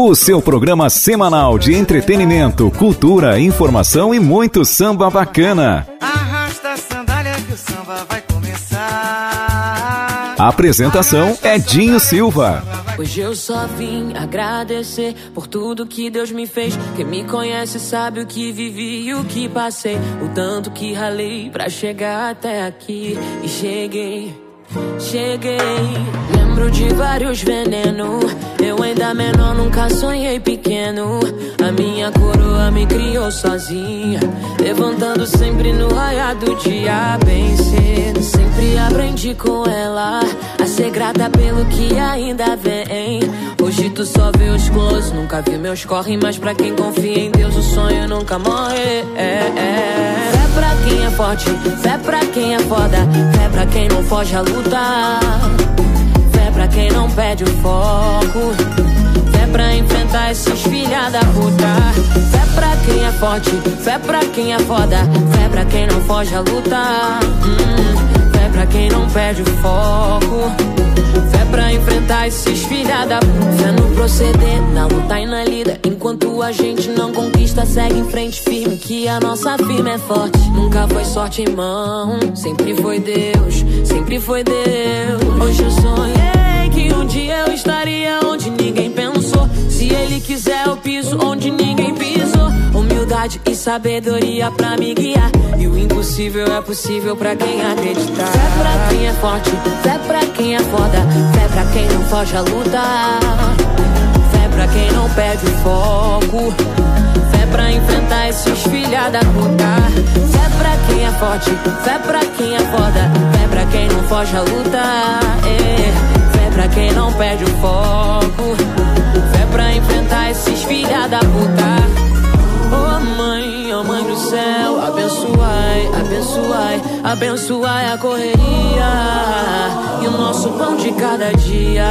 O seu programa semanal de entretenimento, cultura, informação e muito samba bacana. Arrasta a sandália que o samba vai começar. A apresentação é Dinho Silva. Hoje eu só vim agradecer por tudo que Deus me fez. Quem me conhece sabe o que vivi e o que passei. O tanto que ralei pra chegar até aqui. E cheguei. Cheguei, lembro de vários venenos. Eu ainda menor, nunca sonhei pequeno. A minha coroa me criou sozinha. Levantando sempre no raiar do dia, bem cedo. Sempre aprendi com ela a ser grata pelo que ainda vem. Hoje tu só vê os close, nunca vi meus corre. Mas pra quem confia em Deus, o sonho nunca morre. É, é. Fé pra quem é forte, fé pra quem é foda. Fé pra quem não foge a lutar. Fé pra quem não perde o foco. Fé pra enfrentar esses filha da puta. Fé pra quem é forte, fé pra quem é foda. Fé pra quem não foge a lutar. Hum, fé pra quem não perde o foco. Enfrentar esses filha da puta. No proceder, na luta e na lida. Enquanto a gente não conquista, segue em frente firme. Que a nossa firma é forte. Nunca foi sorte em mão, sempre foi Deus, sempre foi Deus. Hoje eu sonhei que um dia eu estaria onde ninguém pensou. Se ele quiser, eu piso onde ninguém pisou. Humildade e sabedoria pra me guiar. E o impossível é possível pra quem acreditar. Fé pra quem é forte, fé pra quem é foda. Fé pra quem não foge a lutar. Fé pra quem não perde o foco. Fé pra enfrentar esses filha da puta. Fé pra quem é forte, fé pra quem é foda. Fé pra quem não foge a lutar. É. Pra quem não perde o foco. Fé pra enfrentar esses filha da puta. Oh mãe, oh mãe do céu, abençoai, abençoai, abençoai a correria e o nosso pão de cada dia.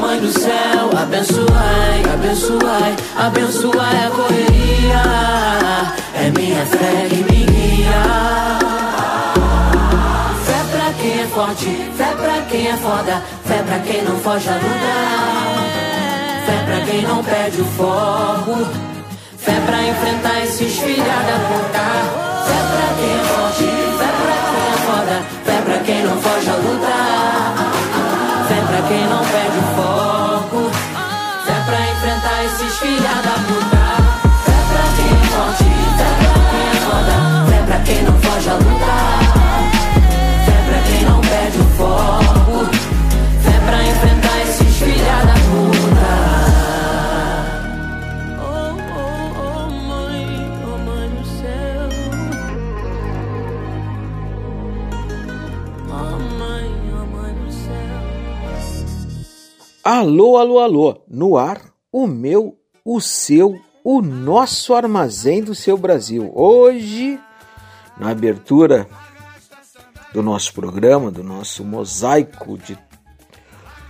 Mãe do céu, abençoai, abençoai, abençoai a correria. É minha fé que me guia. Forte, fé pra quem é foda, fé pra quem não foge a lutar. Fé pra quem não perde o foco. Fé pra enfrentar esses filha da puta. Fé pra quem é forte, fé pra quem é foda. Fé pra quem não foge a lutar. Fé pra quem não perde o foco. Fé pra enfrentar esses filha da puta. Fé pra quem é forte, fé pra quem é foda. Fé pra quem não Alô, alô, alô, no ar, o meu, o seu, o nosso armazém do seu Brasil. Hoje, na abertura do nosso programa, do nosso mosaico de,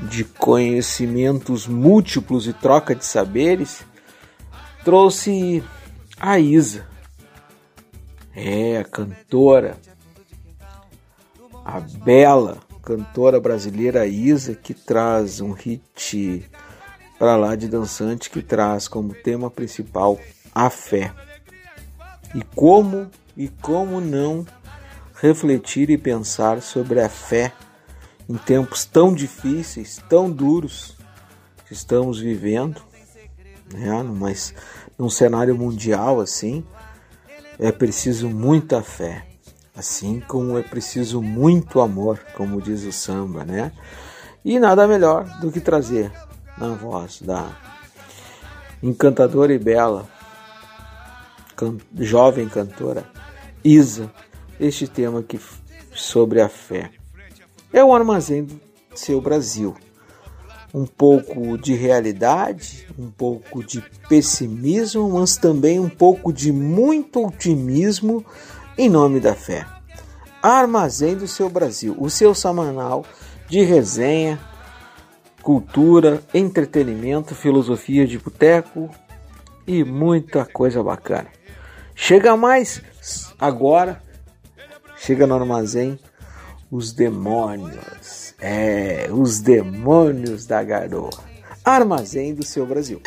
de conhecimentos múltiplos e troca de saberes, trouxe a Isa. É, a cantora, a bela cantora brasileira Isa, que traz um hit para lá de dançante que traz como tema principal a fé. E como e como não refletir e pensar sobre a fé em tempos tão difíceis, tão duros que estamos vivendo, né? Mas num cenário mundial assim, é preciso muita fé, assim como é preciso muito amor, como diz o samba, né? E nada melhor do que trazer na voz da encantadora e bela can jovem cantora Isa este tema aqui sobre a fé. É o armazém do seu Brasil. Um pouco de realidade, um pouco de pessimismo, mas também um pouco de muito otimismo em nome da fé. Armazém do seu Brasil, o seu semanal de resenha, cultura, entretenimento, filosofia de boteco e muita coisa bacana. Chega mais agora, chega no armazém os demônios. É, os demônios da garoa. Armazém do seu Brasil.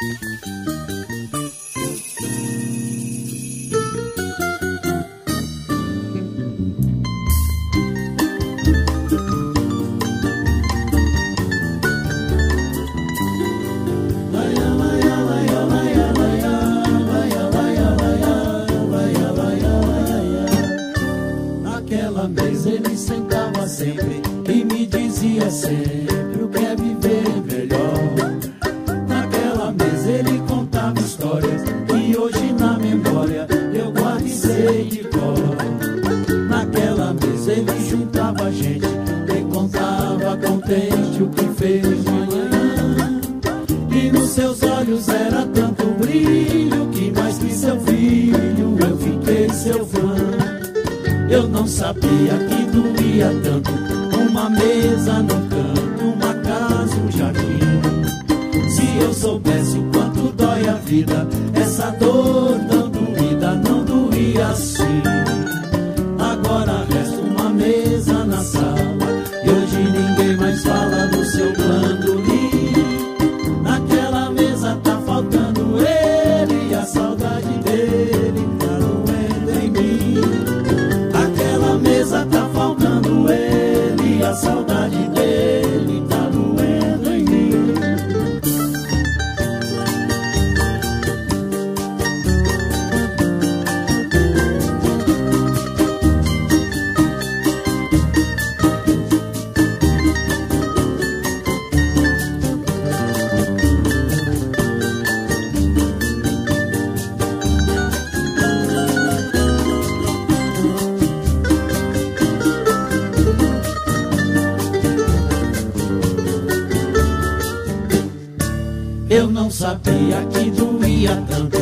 Eu não sabia que doía tanto.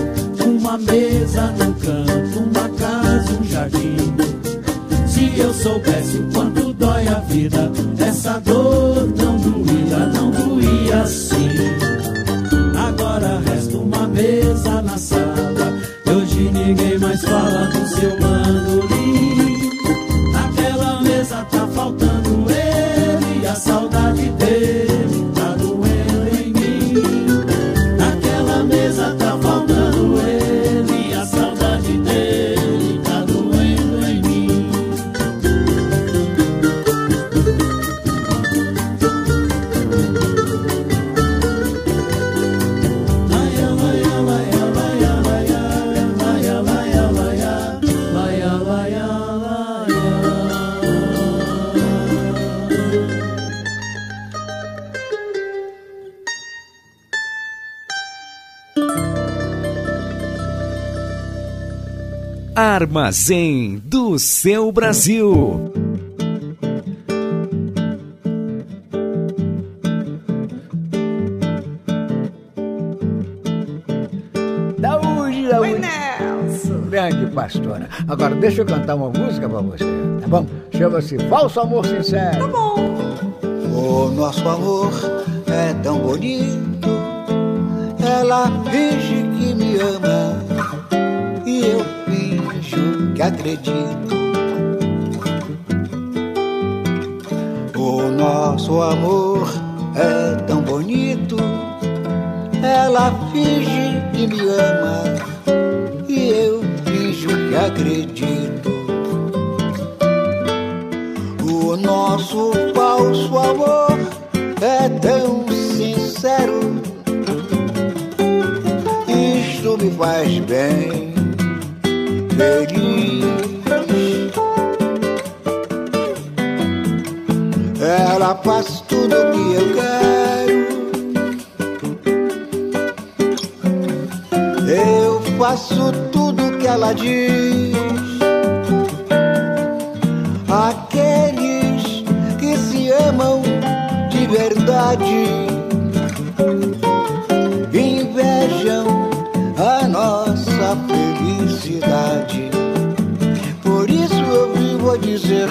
Uma mesa no canto, uma casa, um jardim. Se eu soubesse o quanto dói a vida, essa dor não doía, não doía assim. Agora resta uma mesa na sala. Hoje ninguém mais fala do seu mano. Armazém do seu Brasil. Saúde, saúde. Grande pastora. Agora deixa eu cantar uma música pra você, tá bom? Chama-se Falso Amor Sincero. Tá bom. O nosso amor é tão bonito. Ela finge que me ama acredito. O nosso amor é tão bonito. Ela finge que me ama e eu finjo que acredito. O nosso falso amor é tão sincero faz bem, ela diz. Aqueles que se amam de verdade invejam a nossa felicidade. Por isso eu vivo a dizer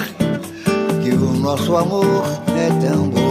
que o nosso amor é tão bonito.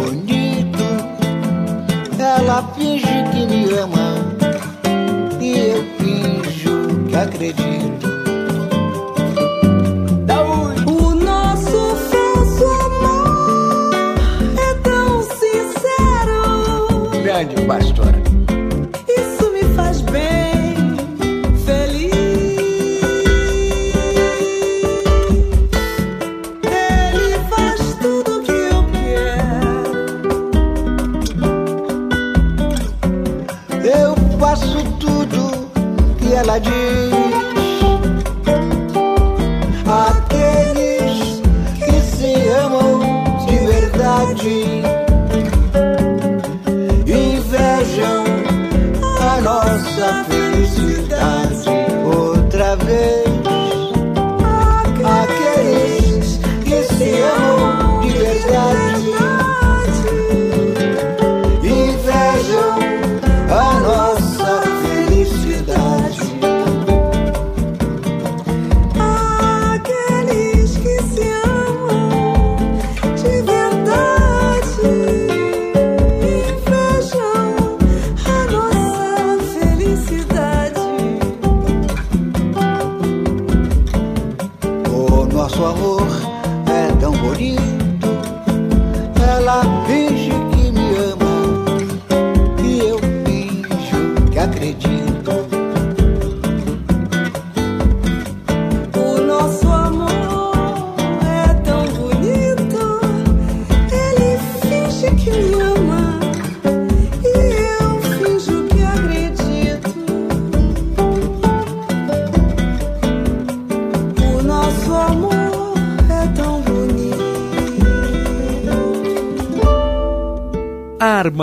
Amor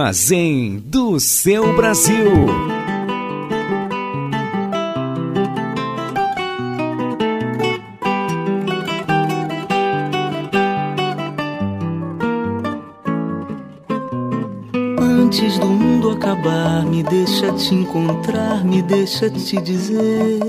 Armazém do seu Brasil. Antes do mundo acabar, me deixa te encontrar, me deixa te dizer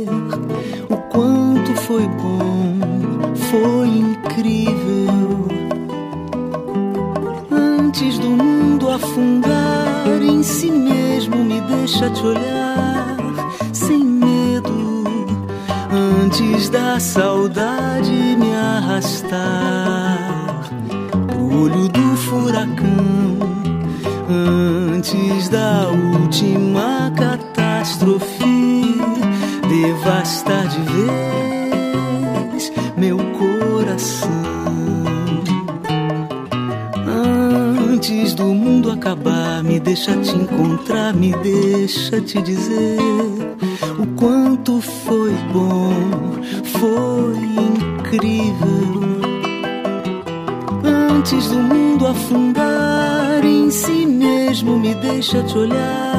te olhar sem medo. Antes da saudade me arrastar pro olho do furacão antes da última catástrofe devastar de vez meu coração. Antes do mundo acabar, me deixa te encontrar, me deixa te dizer o quanto foi bom, foi incrível. Antes do mundo afundar em si mesmo, me deixa te olhar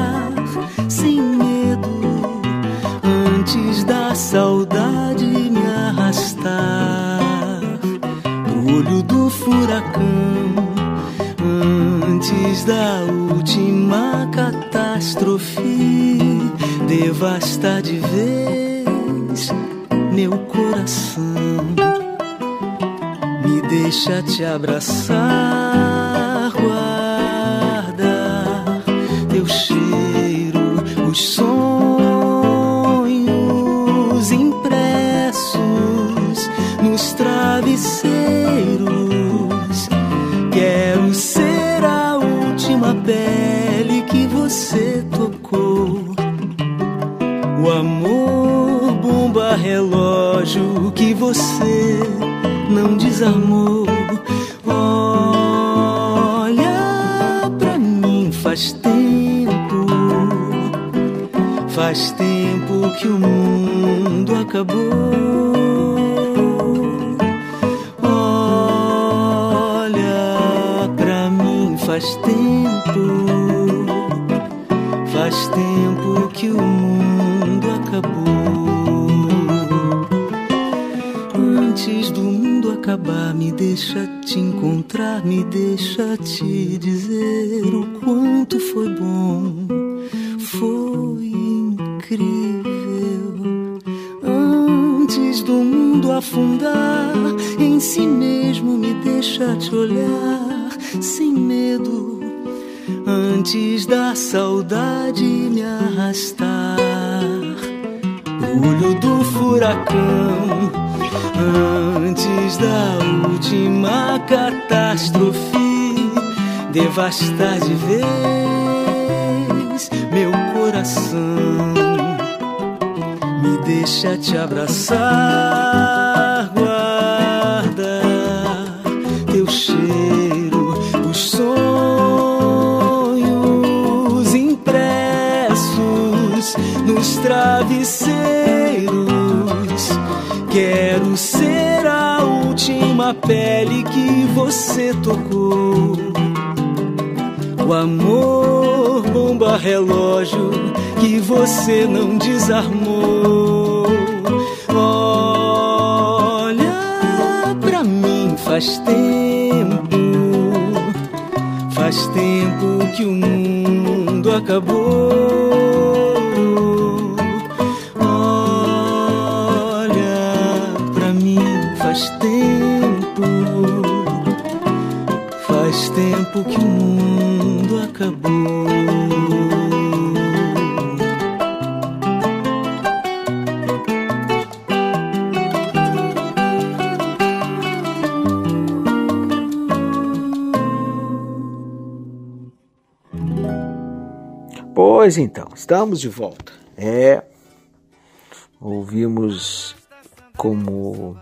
deixa te abraçar, guarda teu cheiro, os sonhos impressos nos travesseiros. Quero ser a última pele que você tocou. O amor, bomba relógio que você não desarmou. Faz tempo, faz tempo que o mundo acabou. Pois então, estamos de volta. É, ouvimos como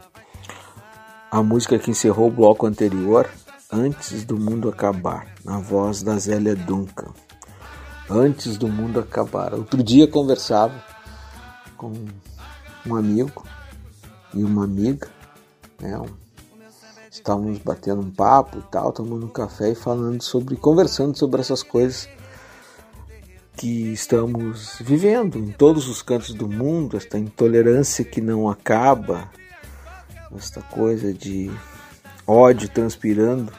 a música que encerrou o bloco anterior, Antes do Mundo Acabar, na voz da Zélia Duncan. Antes do Mundo Acabar. Outro dia conversava com um amigo e uma amiga, né? Estávamos batendo um papo e tal, tomando um café e falando sobre, conversando sobre essas coisas que estamos vivendo em todos os cantos do mundo, esta intolerância que não acaba, esta coisa de ódio transpirando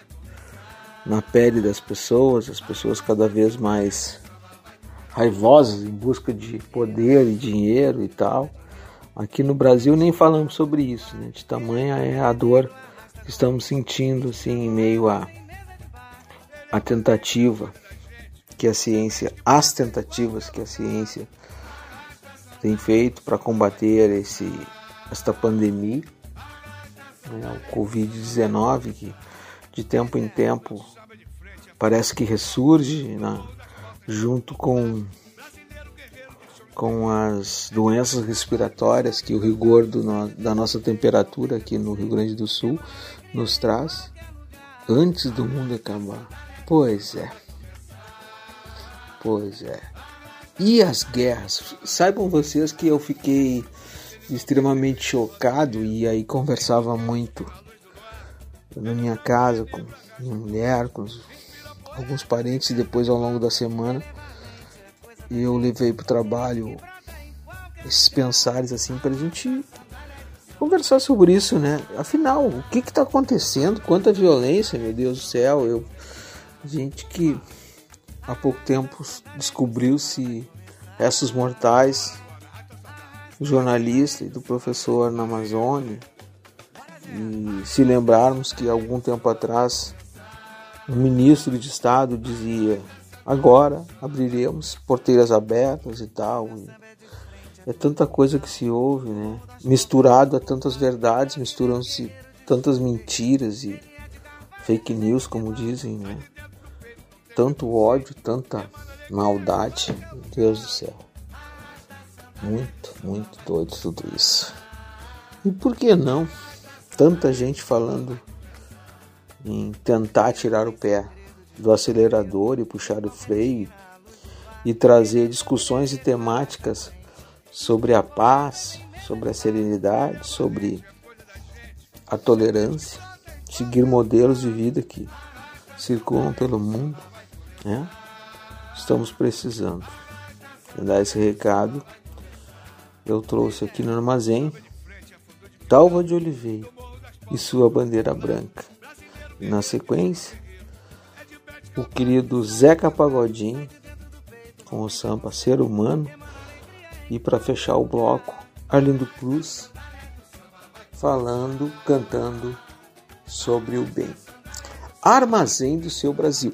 na pele das pessoas, as pessoas cada vez mais raivosas em busca de poder e dinheiro e tal. Aqui no Brasil nem falamos sobre isso, né? De tamanha é a dor que estamos sentindo assim em meio à a, a tentativa que a ciência, as tentativas que a ciência tem feito para combater esse, esta pandemia, né, o Covid-19, que de tempo em tempo parece que ressurge né, junto com, com as doenças respiratórias que o rigor da nossa temperatura aqui no Rio Grande do Sul nos traz antes do mundo acabar. Pois é. Pois é. E as guerras? Saibam vocês que eu fiquei extremamente chocado e aí conversava muito na minha casa com minha mulher, com alguns parentes e depois ao longo da semana eu levei para o trabalho esses pensares assim para a gente conversar sobre isso, né? Afinal, o que está acontecendo? Quanta violência, meu Deus do céu! Eu gente que há pouco tempo descobriu-se restos mortais do jornalista e do professor na Amazônia. E se lembrarmos que algum tempo atrás o ministro de Estado dizia agora abriremos porteiras abertas e tal. É tanta coisa que se ouve, né? Misturado a tantas verdades, misturam-se tantas mentiras e fake news, como dizem, né? Tanto ódio, tanta maldade. Meu Deus do céu. Muito, muito doido tudo isso. E por que não? Tanta gente falando em tentar tirar o pé do acelerador e puxar o freio e trazer discussões e temáticas sobre a paz, sobre a serenidade, sobre a tolerância, seguir modelos de vida que circulam pelo mundo, né? Estamos precisando. dar esse recado, eu trouxe aqui no armazém Talva de Oliveira e sua bandeira branca. Na sequência, o querido Zeca Pagodinho com o samba Ser Humano e para fechar o bloco, Arlindo Cruz falando, cantando sobre o bem. Armazém do seu Brasil.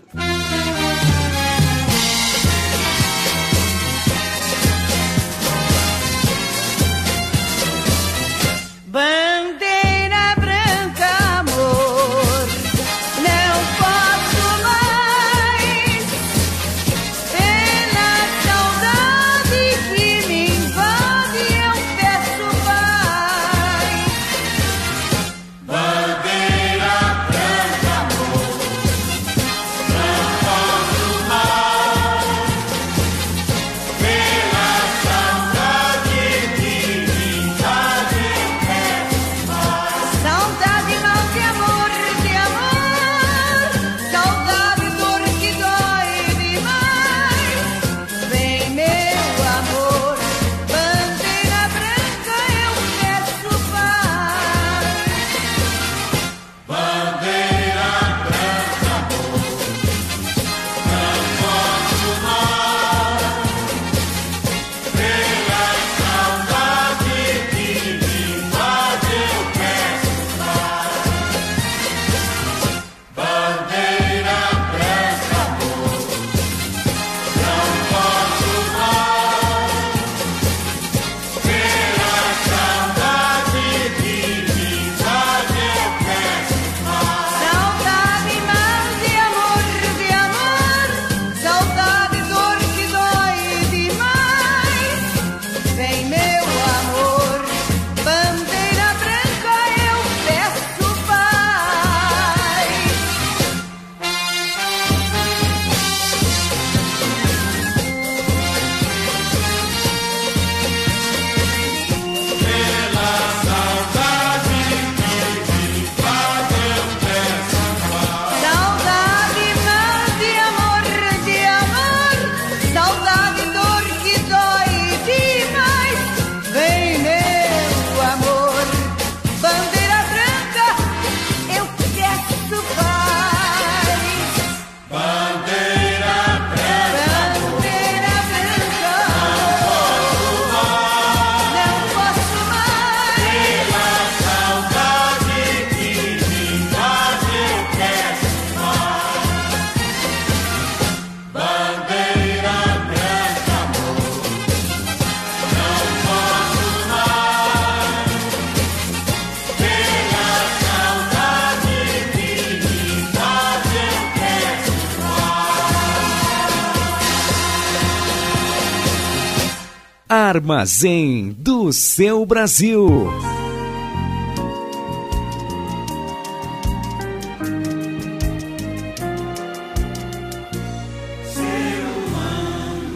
Armazém do seu Brasil.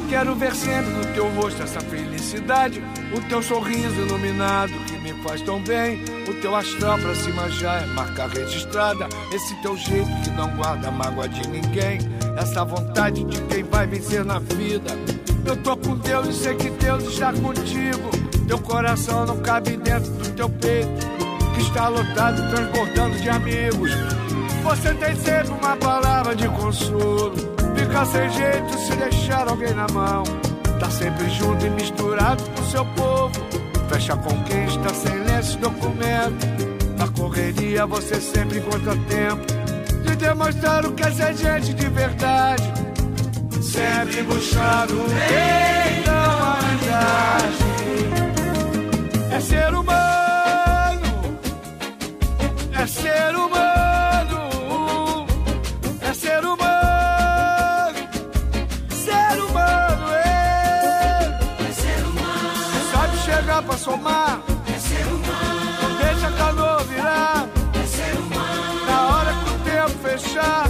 Quero ver sempre no teu rosto essa felicidade, o teu sorriso iluminado que me faz tão bem. O teu astral pra cima já é marca registrada. Esse teu jeito que não guarda mágoa de ninguém. Essa vontade de quem vai vencer na vida eu tô Deus e sei que Deus está contigo. Teu coração não cabe dentro do teu peito, que está lotado, transbordando de amigos. Você tem sempre uma palavra de consolo. Fica sem jeito se deixar alguém na mão. Tá sempre junto e misturado com seu povo. Fecha com quem está sem lenço documento. Na correria você sempre encontra tempo de demonstrar o que é ser gente de verdade sempre buscando o bem da humanidade. É ser humano, é ser humano, é ser humano, ser humano, é, é ser humano. Sabe chegar pra somar, é ser humano. Não deixa a canoa virar, é ser humano. Na hora que o tempo fechar,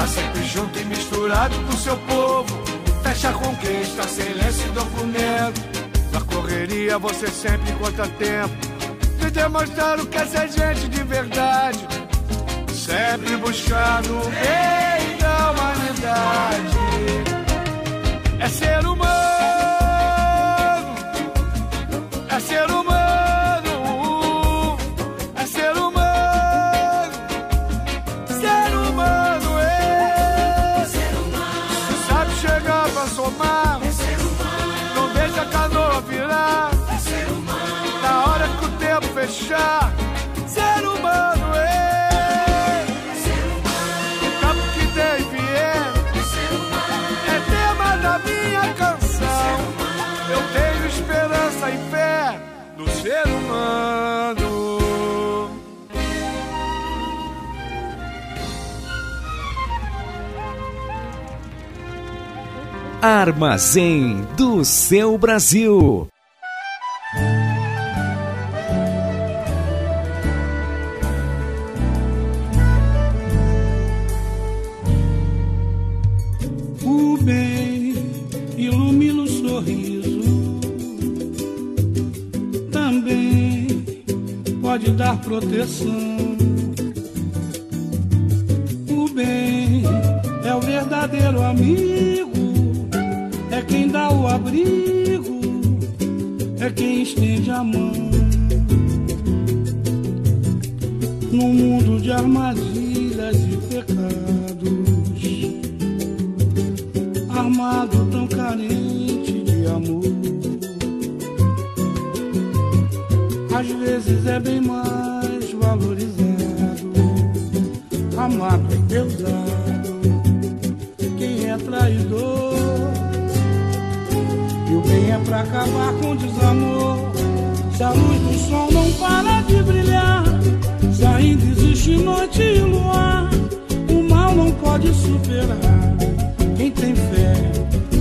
Tá sempre junto e misturado com seu povo. Fecha quem está silêncio e documento. Na correria você sempre encontra tempo de demonstrar o que é ser gente de verdade. Sempre buscando o bem da humanidade. É ser humano, Armazém do seu Brasil. O bem ilumina o sorriso. Também pode dar proteção. O bem é o verdadeiro amigo. Quem dá o abrigo. É quem estende a mão. Num mundo de armadilhas e pecados armado tão carente de amor. Às vezes é bem mais é pra acabar com o desamor. Se a luz do sol não para de brilhar, se ainda existe noite e luar, o mal não pode superar. Quem tem fé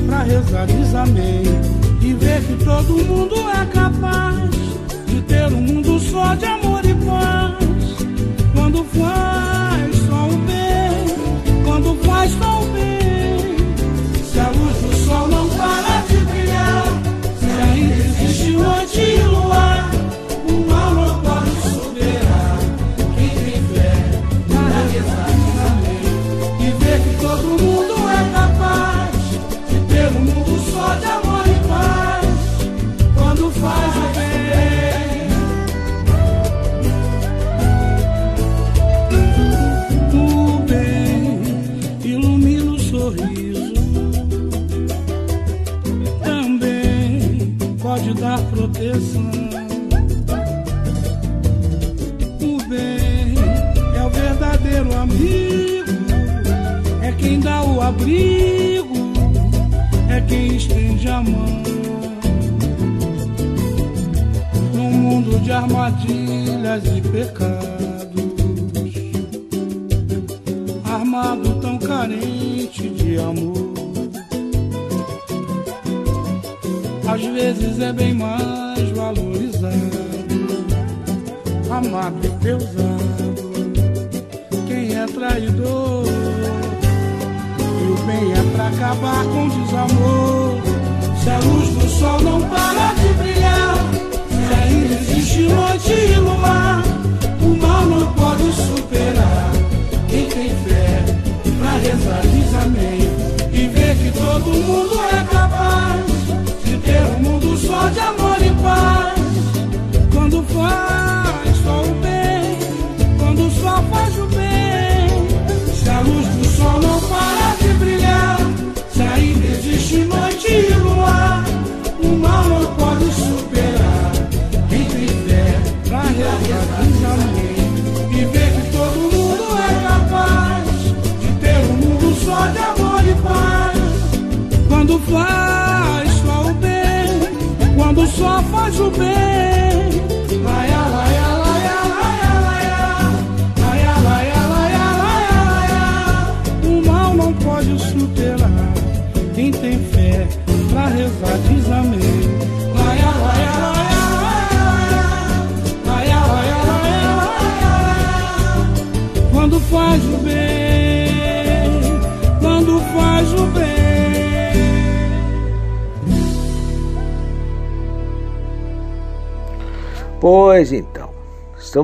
pra rezar diz amém e vê que todo mundo é capaz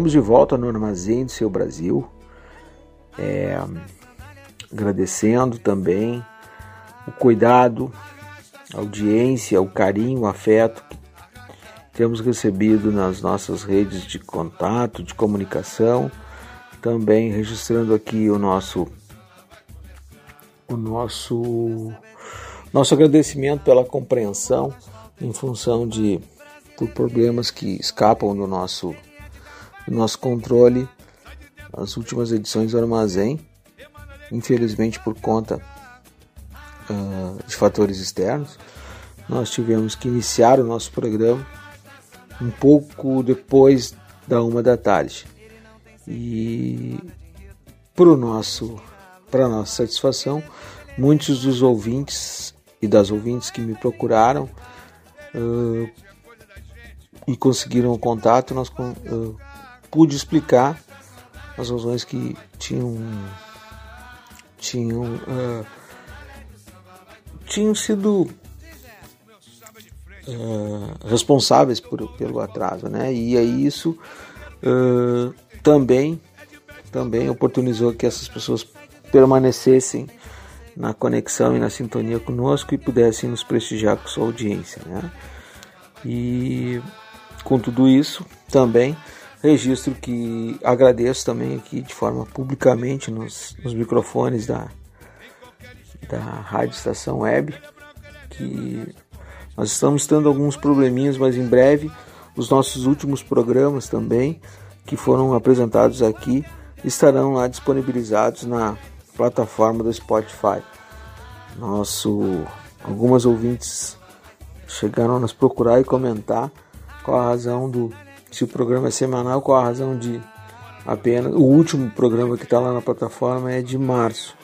estamos de volta no Armazém do Seu Brasil. É, agradecendo também o cuidado, a audiência, o carinho, o afeto que temos recebido nas nossas redes de contato, de comunicação. Também registrando aqui o nosso o nosso nosso agradecimento pela compreensão em função de por problemas que escapam do nosso do nosso controle. As últimas edições do armazém infelizmente por conta uh, de fatores externos nós tivemos que iniciar o nosso programa um pouco depois da uma da tarde. E para nosso para nossa satisfação muitos dos ouvintes e das ouvintes que me procuraram uh, e conseguiram o contato, nós uh, pude explicar as razões que tinham tinham uh, tinham sido uh, responsáveis por, pelo atraso, né? E aí isso também também oportunizou que essas pessoas permanecessem na conexão e na sintonia conosco e pudessem nos prestigiar com sua audiência, né? E com tudo isso, também registro que agradeço também aqui de forma publicamente nos, nos microfones da, da Rádio Estação Web, que nós estamos tendo alguns probleminhas, mas em breve os nossos últimos programas também, que foram apresentados aqui, estarão lá disponibilizados na plataforma do Spotify. Nosso, algumas ouvintes chegaram a nos procurar e comentar qual a razão do. Se o programa é semanal, qual a razão de apenas. O último programa que está lá na plataforma é de março.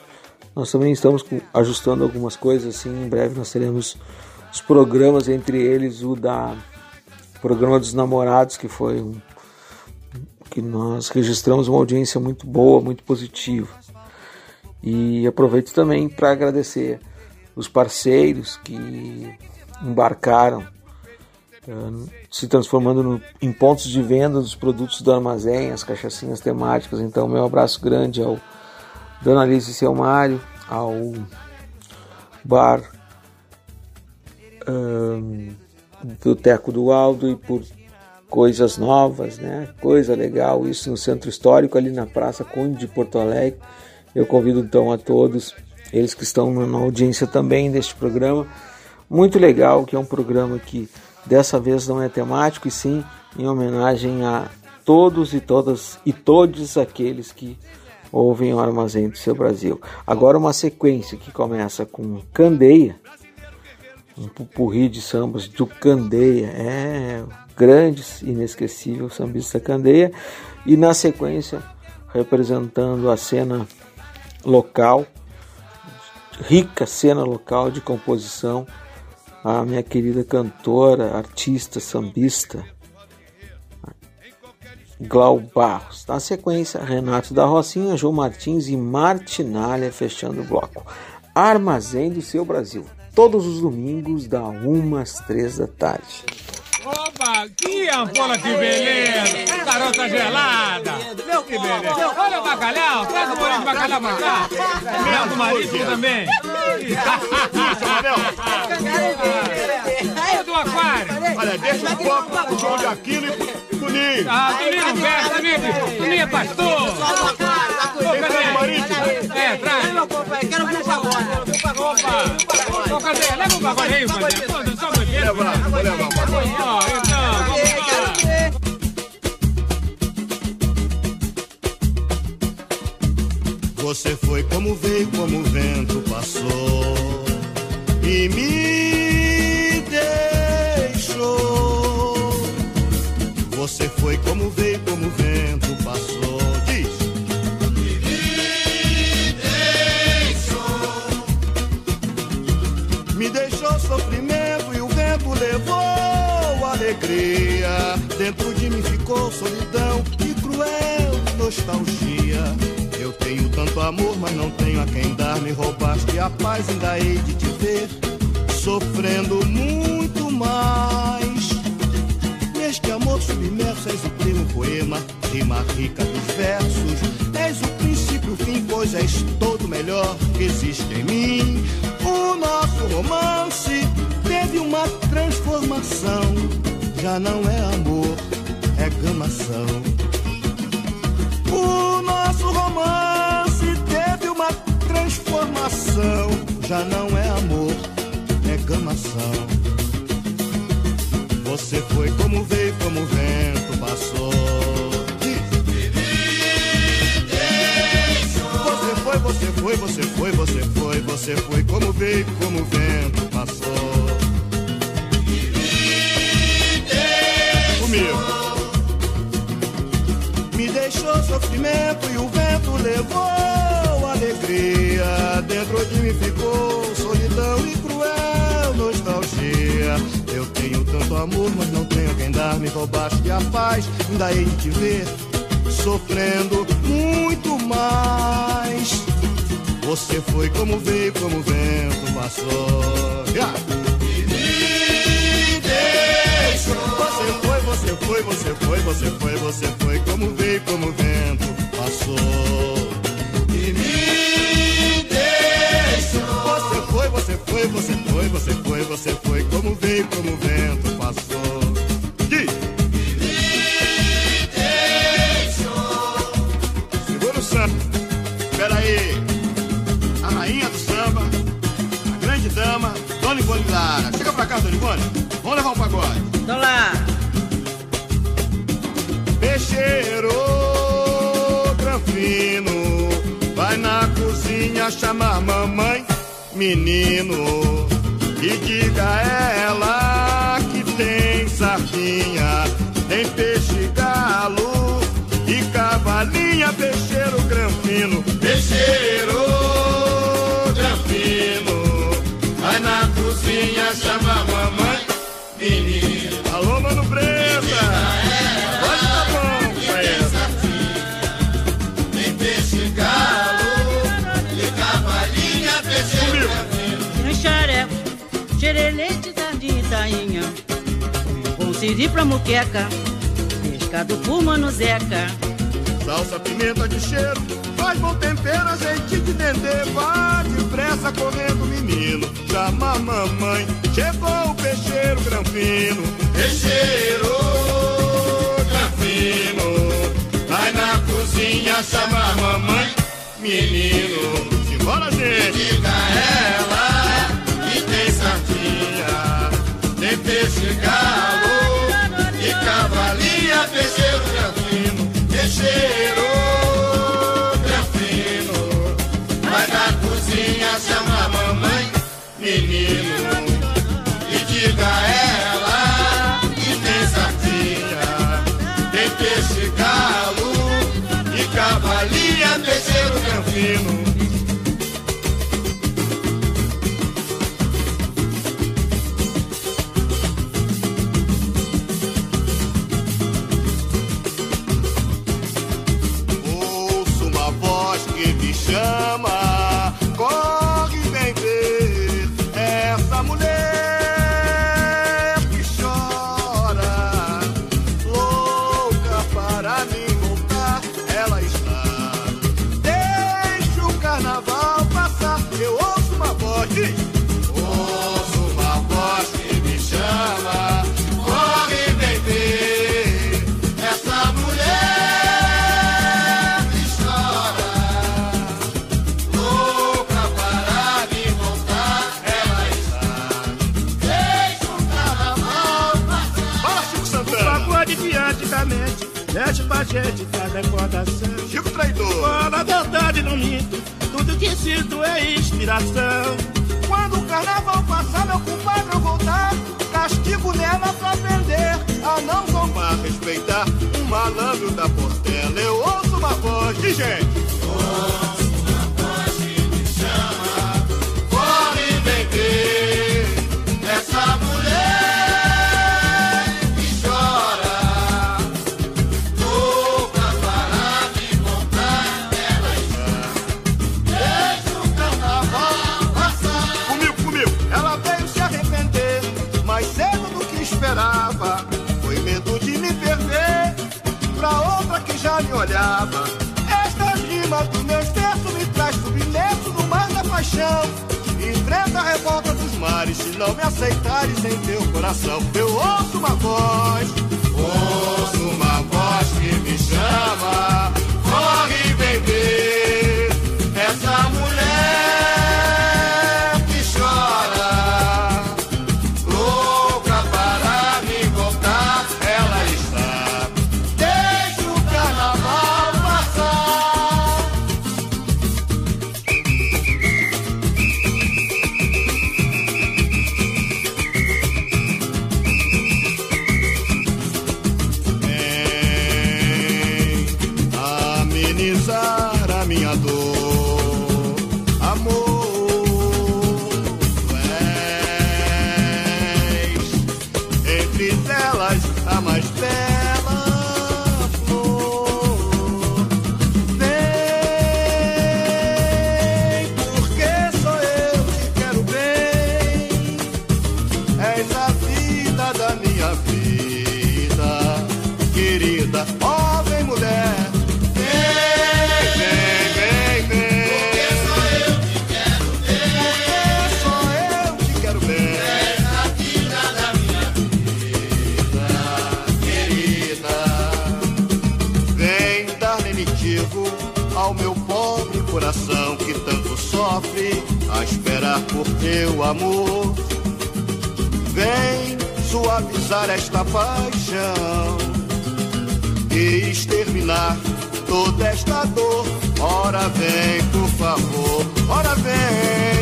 Nós também estamos ajustando algumas coisas, assim, em breve nós teremos os programas, entre eles o da Programa dos Namorados, que foi um, que nós registramos uma audiência muito boa, muito positiva. E aproveito também para agradecer os parceiros que embarcaram se transformando no, em pontos de venda dos produtos do armazém, as cachaçinhas temáticas. Então, meu abraço grande ao Dona Alice e seu Mário, ao bar um, do Teco do Aldo e por coisas novas, né? Coisa legal, isso no Centro Histórico, ali na Praça Conde de Porto Alegre. Eu convido então a todos, eles que estão na audiência também deste programa, muito legal, que é um programa que Dessa vez não é temático e sim em homenagem a todos e todas e todos aqueles que ouvem o Armazém do Seu Brasil. Agora uma sequência que começa com Candeia, um pupurri de sambas do Candeia, é grande, inesquecível sambista Candeia, e na sequência representando a cena local, rica cena local de composição a minha querida cantora, artista, sambista, Glau Barros. Na sequência, Renato da Rocinha, João Martins e Martinalha fechando o bloco. Armazém do seu Brasil, todos os domingos, da 1 às 3 da tarde. Opa, que ampola que beleza! Garota gelada! Meu que beleza! Olha o bacalhau, traz o bolinho de bacalhau pra cá! Mel do marítimo também! Olha do aquário! Olha, deixa o copo, o João de Aquino e Tuninho! Ah, Tuninho não bebe, Tuninho! Tuninho é pastor! Ô, cadê? É, traz! Quero ver o pagode! Opa! Ô, cadê? Leva o pagode aí, padre! levar, vou levar. Você foi como veio, como o vento passou e me deixou. Você foi como veio, como o vento passou. Diz. E me deixou. Me deixou sofrimento levou alegria. Dentro de mim ficou solidão e cruel nostalgia. Eu tenho tanto amor, mas não tenho a quem dar. Me roubaste a paz, ainda hei de te ver sofrendo muito mais. Neste amor submerso, és o primo poema, rima rica dos versos. És o princípio, o fim, pois és todo melhor que existe em mim. O nosso romance teve uma transformação. Já não é amor, é gamação. O nosso romance teve uma transformação. Já não é amor, é gamação. Você foi como veio, como o vento passou. Você foi, você foi, você foi, você foi, você foi como veio, como o vento passou. Sofrimento e o vento levou alegria. Dentro de mim ficou solidão e cruel nostalgia. Eu tenho tanto amor, mas não tenho quem dar. Me roubaste a paz, ainda hei de te ver sofrendo muito mais. Você foi como veio, como o vento passou. Yeah. Você foi, você foi, você foi, você foi, você foi como veio, como o vento passou. E me deixou. Você foi, você foi, você foi, você foi, você foi como veio, como o vento passou. Diz. Segura o samba. Pera aí. A rainha do samba, a grande dama, Dona Ivone Lara. Chega pra cá, Dona Ivone. Vamos levar um pagode. Então lá. Chamar mamãe, menino, e diga a ela siri pra muqueca, pescado por mano Zeca. Salsa, pimenta de cheiro, faz bom tempero, azeite de dendê. Vá depressa correndo, menino, chama a mamãe. Chegou o peixeiro granfino, peixeiro granfino. Vai na cozinha, chama a mamãe, menino. Simbora, gente! Diga a ela que tem sardinha, tem peixe galo e cavalinha, peixeiro granfino, peixeiro granfino. Vai na cozinha, chama a mamãe, menino. E diga a ela que tem sardinha, tem peixe galo e cavalinha, peixeiro granfino. a gente faz recordação. Chico traidor. Fala a verdade, não minto. Tudo que sinto é inspiração. Quando o carnaval passar, meu compadre, eu voltar. Castigo nela pra aprender a não zombar, respeitar. Um malandro da portela, eu ouço uma voz de gente. Oh. se não me aceitares em teu coração, eu ouço uma voz, ouço uma voz que me chama, corre, bebê. amor. Vem suavizar esta paixão e exterminar toda esta dor. Ora vem, por favor, ora vem.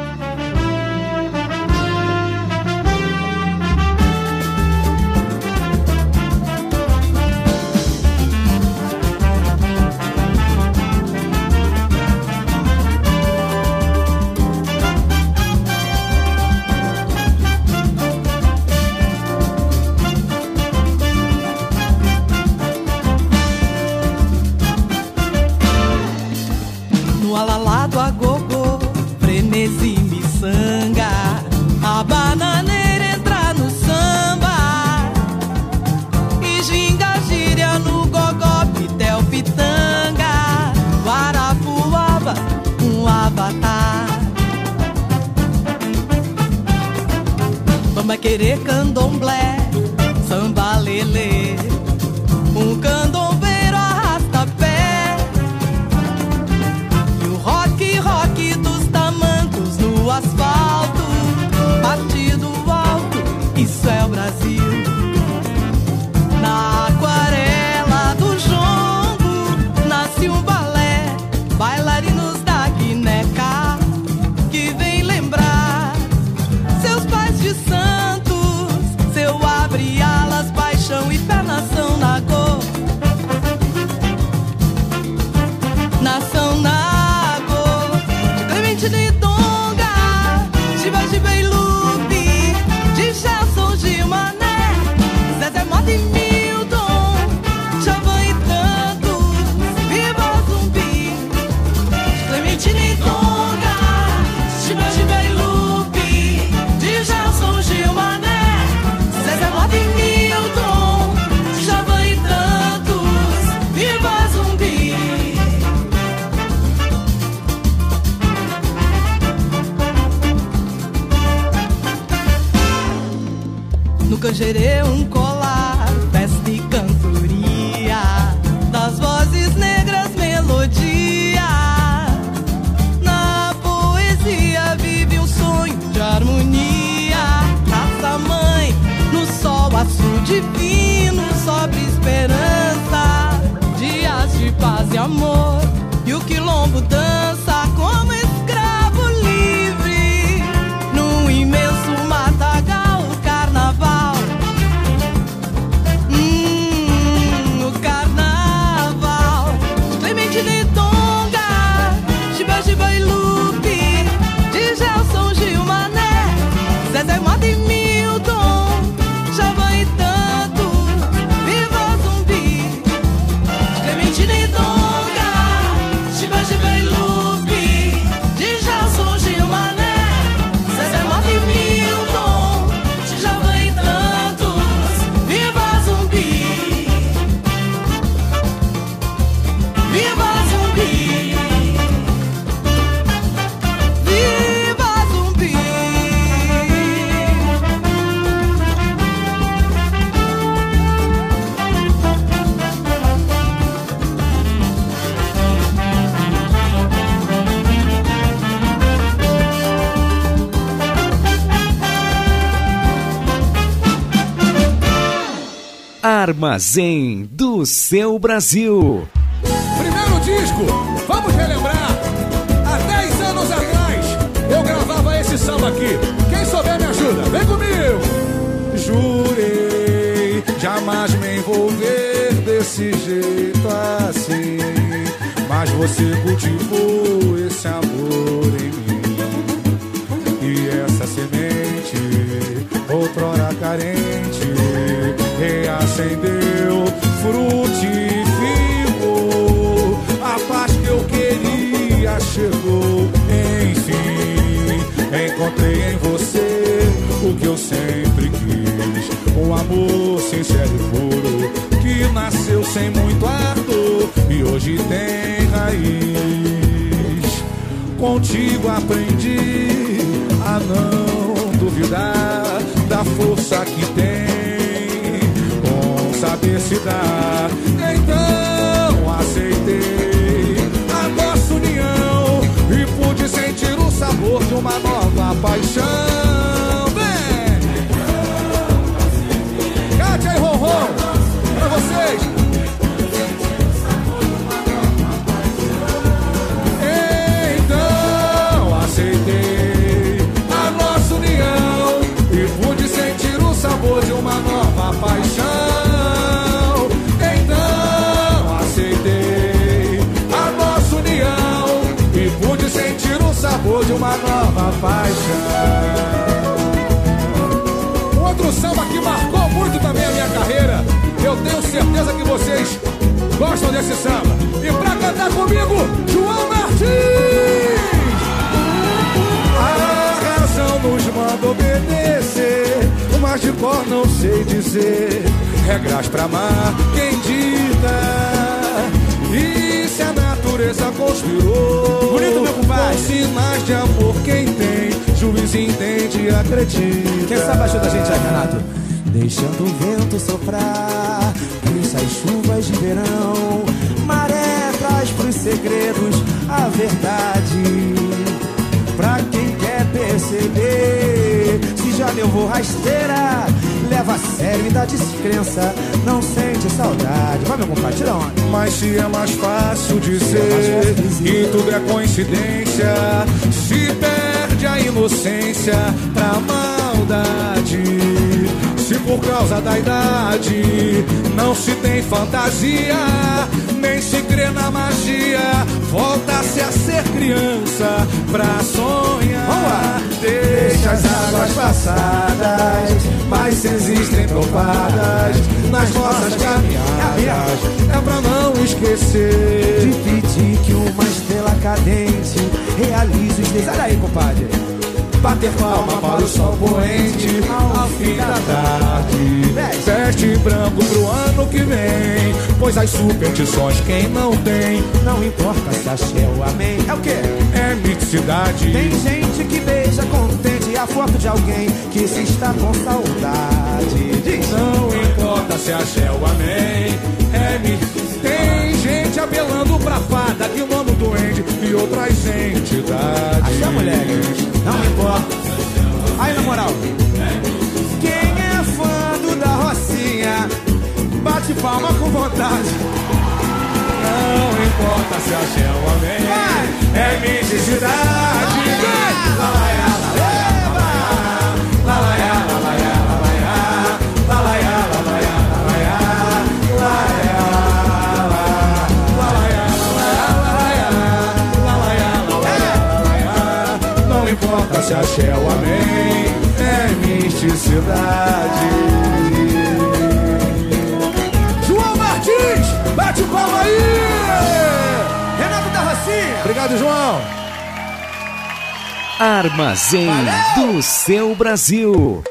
Armazém do seu Brasil. Primeiro disco, vamos relembrar. Há 10 anos atrás, eu gravava esse samba aqui. Quem souber me ajuda, vem comigo. Jurei jamais me envolver desse jeito assim. Mas você cultivou frutificou. A paz que eu queria chegou, enfim. Encontrei em você o que eu sempre quis. Um amor sincero e puro que nasceu sem muito ardor e hoje tem raiz. Contigo aprendi a não duvidar da força que tem saber se dar. Então aceitei a nossa união e pude sentir o sabor de uma nova paixão. De uma nova paixão. Outro samba que marcou muito também a minha carreira. Eu tenho certeza que vocês gostam desse samba. E pra cantar comigo, João Martins! A razão nos manda obedecer, mas de cor não sei dizer. Regras pra amar, quem dita? E se a natureza conspirou? Bonito, meu compadre. Com sinais de amor, quem tem? Juiz entende e acredita. Quem sabe ajuda a gente aí, Renato? Deixando o vento soprar, brisa as chuvas de verão. Maré traz pros segredos a verdade. Pra quem quer perceber, se já levou rasteira, leva a sério e dá descrença. Não sente saudade. Vai, meu onda. Mas se é mais fácil dizer que tudo é coincidência, se perde a inocência pra maldade. Se por causa da idade não se tem fantasia, se crê na magia, volta-se a ser criança pra sonhar. Deixa as águas passadas, mas se existem topadas nas nossas caminhadas, é pra não esquecer De pedir que uma estrela cadente realize os desejos. Olha aí, compadre. Bater palma para o sol poente ao fim da tarde Veste branco pro ano que vem Pois as superstições quem não tem Não importa se é achei o amém É o que? É miticidade Tem gente que beija contente a foto de alguém Que se está com saudade Diz. Não importa se é achei o amém É miticidade gente apelando pra fada que manda mano doente e outras entidades. Achei a mulher, não importa. Aí na moral, quem é fã do da Rocinha, bate palma com vontade. Não importa se a Shell homem, é minha Vai, vai, vai, vai. se axé, o amém é misticidade. João Martins, bate o palma aí! Renato da Racinha. Obrigado, João. Armazém Valeu! do seu Brasil.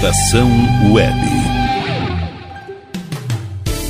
Estação Web.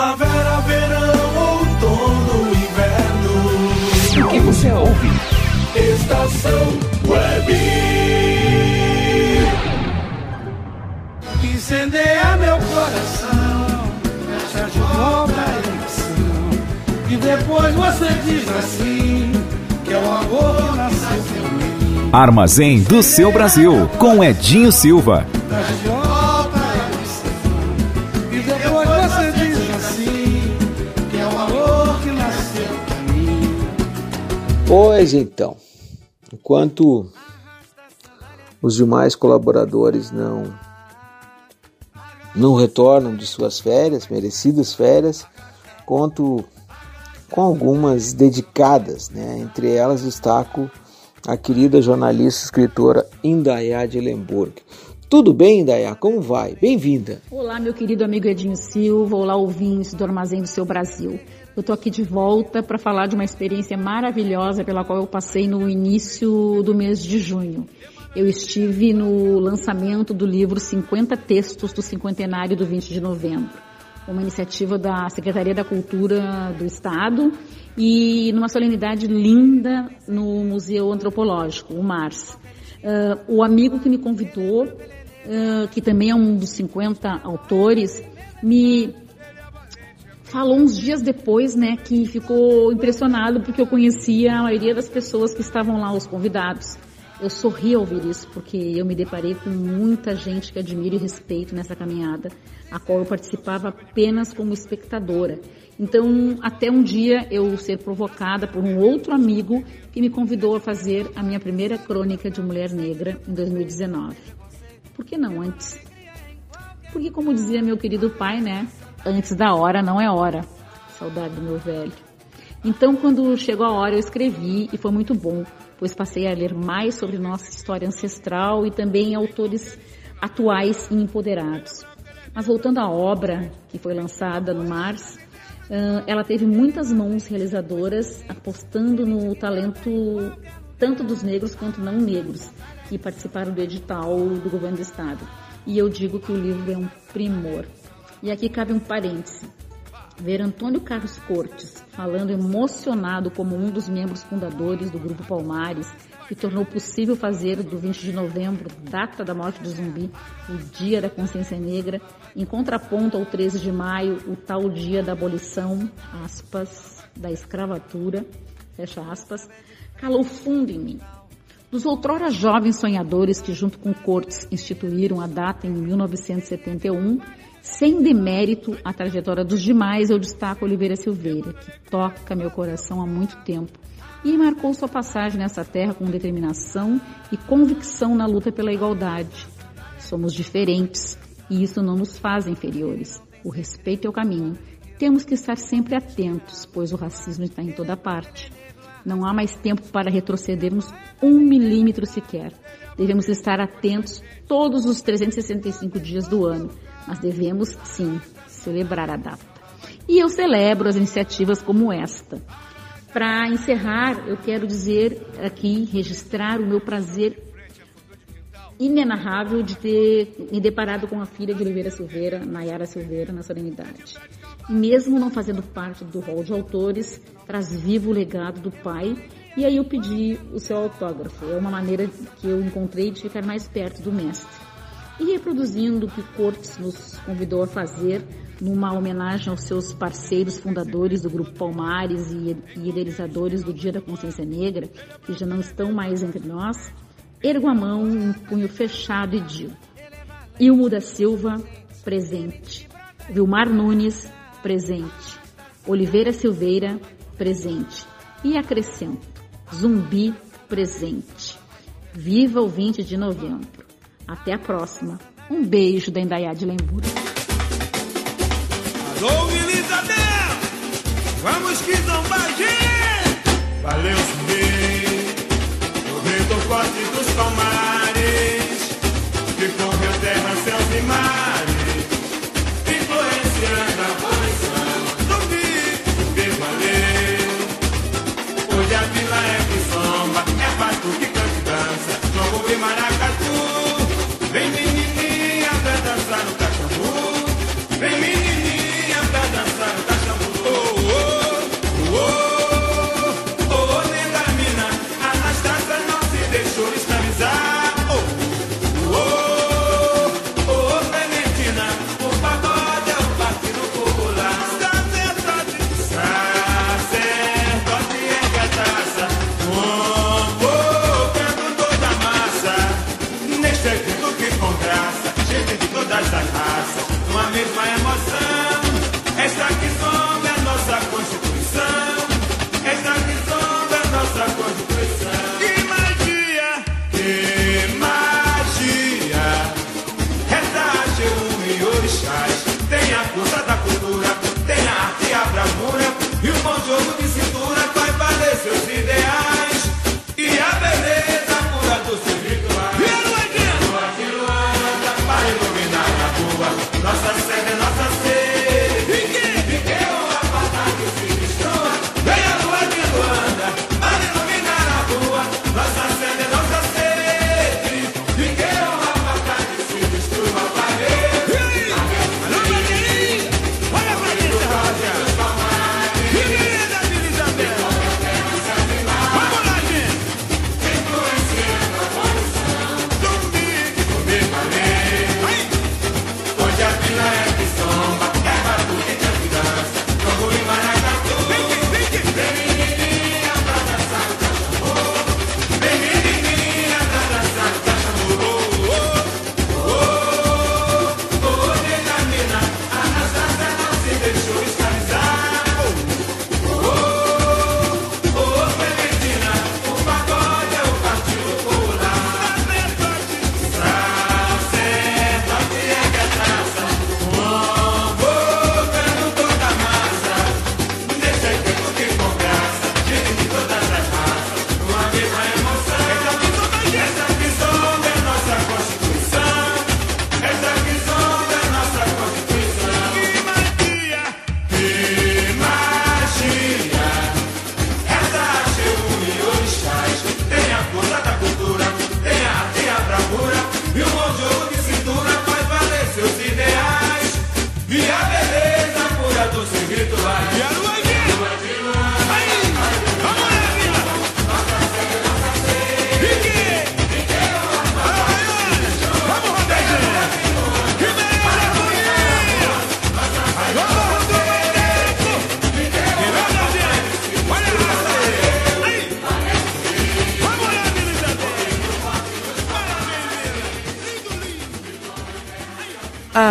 Primavera, verão, outono, inverno. O que você ouve? Estação Web. Incendeia meu coração, fecha de volta a emoção. E depois você diz assim: que é o amor nasceu. Armazém do seu Brasil, com Edinho Silva. Traz de volta Pois então, enquanto os demais colaboradores não não retornam de suas férias, merecidas férias, conto com algumas dedicadas, né? Entre elas destaco a querida jornalista e escritora Indaiá de Lemburg. Tudo bem, Indaiá? Como vai? Bem-vinda. Olá, meu querido amigo Edinho Silva, olá ouvintes do Armazém do Seu Brasil. Eu estou aqui de volta para falar de uma experiência maravilhosa pela qual eu passei no início do mês de junho. Eu estive no lançamento do livro 50 Textos do Cinquentenário do 20 de Novembro, uma iniciativa da Secretaria da Cultura do Estado e numa solenidade linda no Museu Antropológico, o MARS. Uh, o amigo que me convidou, uh, que também é um dos 50 autores, me falou uns dias depois, né, que ficou impressionado porque eu conhecia a maioria das pessoas que estavam lá, os convidados. Eu sorri ao ouvir isso, porque eu me deparei com muita gente que admiro e respeito nessa caminhada, a qual eu participava apenas como espectadora. Então, até um dia eu ser provocada por um outro amigo que me convidou a fazer a minha primeira crônica de mulher negra em 2019. Por que não antes? Porque, como dizia meu querido pai, né? Antes da hora não é hora. Saudade do meu velho. Então, quando chegou a hora, eu escrevi e foi muito bom, pois passei a ler mais sobre nossa história ancestral e também autores atuais e empoderados. Mas voltando à obra que foi lançada no Mars, ela teve muitas mãos realizadoras apostando no talento tanto dos negros quanto não negros que participaram do edital do governo do estado. E eu digo que o livro é um primor. E aqui cabe um parêntese. Ver Antônio Carlos Cortes falando emocionado como um dos membros fundadores do Grupo Palmares, que tornou possível fazer do 20 de novembro, data da morte do zumbi, o Dia da Consciência Negra, em contraponto ao 13 de maio, o tal dia da abolição, aspas, da escravatura, fecha aspas, calou fundo em mim. Dos outrora jovens sonhadores que, junto com Cortes, instituíram a data em 1971, sem demérito à trajetória dos demais, eu destaco Oliveira Silveira, que toca meu coração há muito tempo e marcou sua passagem nessa terra com determinação e convicção na luta pela igualdade. Somos diferentes e isso não nos faz inferiores. O respeito é o caminho. Temos que estar sempre atentos, pois o racismo está em toda parte. Não há mais tempo para retrocedermos um milímetro sequer. Devemos estar atentos todos os 365 dias do ano, mas devemos, sim, celebrar a data. E eu celebro as iniciativas como esta. Para encerrar, eu quero dizer aqui, registrar o meu prazer inenarrável de ter me deparado com a filha de Oliveira Silveira, Nayara Silveira, na solenidade. Mesmo não fazendo parte do rol de autores, traz vivo o legado do pai e aí eu pedi o seu autógrafo. É uma maneira que eu encontrei de ficar mais perto do mestre. E reproduzindo o que Cortes nos convidou a fazer, numa homenagem aos seus parceiros fundadores do Grupo Palmares e, idealizadores do Dia da Consciência Negra, que já não estão mais entre nós, ergo a mão um punho fechado e digo: Ilmo da Silva, presente. Vilmar Nunes, presente. Oliveira Silveira, presente. E acrescento: Zumbi, presente. Viva o 20 de novembro. Até a próxima. Um beijo da Indaiá de Lembura. Alô, Elizabeth! Vamos que zombar! Valeu, zumbi! O vento forte dos palmares Que correu terra, céus e mares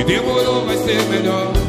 E demorou vai ser melhor.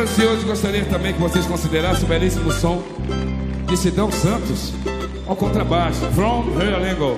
Senhoras e senhores, gostaria também que vocês considerassem o belíssimo som de Sidão Santos ao contrabaixo, From Her Lingo.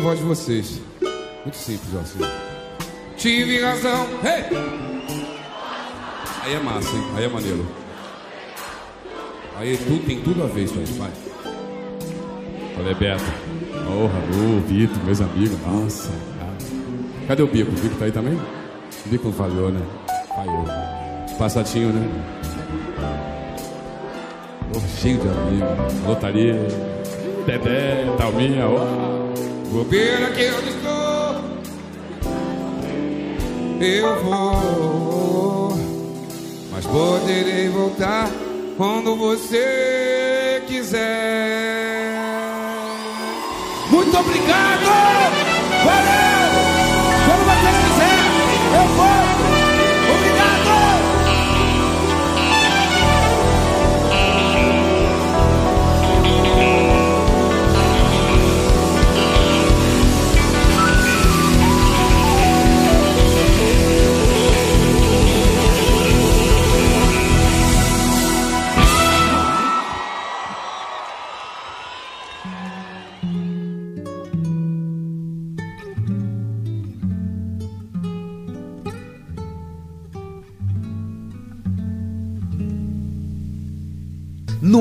A voz de vocês. Muito simples, assim. Tive razão. Hey! Aí é massa, hein? Aí é maneiro. Aí tudo, tem tudo a ver isso aí, vai. Olha, Beto. Porra, o Vitor, meus amigos. Nossa, cara. Cadê o Bico? O Bico tá aí também? O Bico falhou, né? Falhou. Passatinho, né? Porra, cheio de amigos. Lotaria. Dedé, Talminha, ó. Bobeira que eu estou, eu vou, mas poderei voltar quando você quiser. Muito obrigado! Valeu!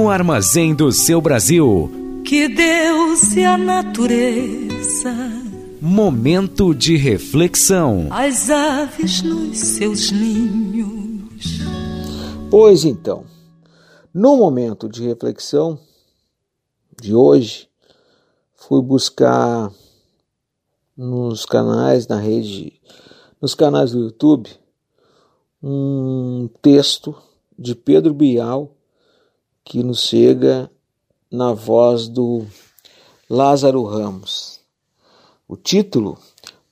No armazém do seu Brasil. Que Deus e a natureza, Momento de reflexão. as aves nos seus ninhos. Pois então, no momento de reflexão de hoje, fui buscar nos canais na rede, nos canais do YouTube, um texto de Pedro Bial que nos chega na voz do Lázaro Ramos. O título: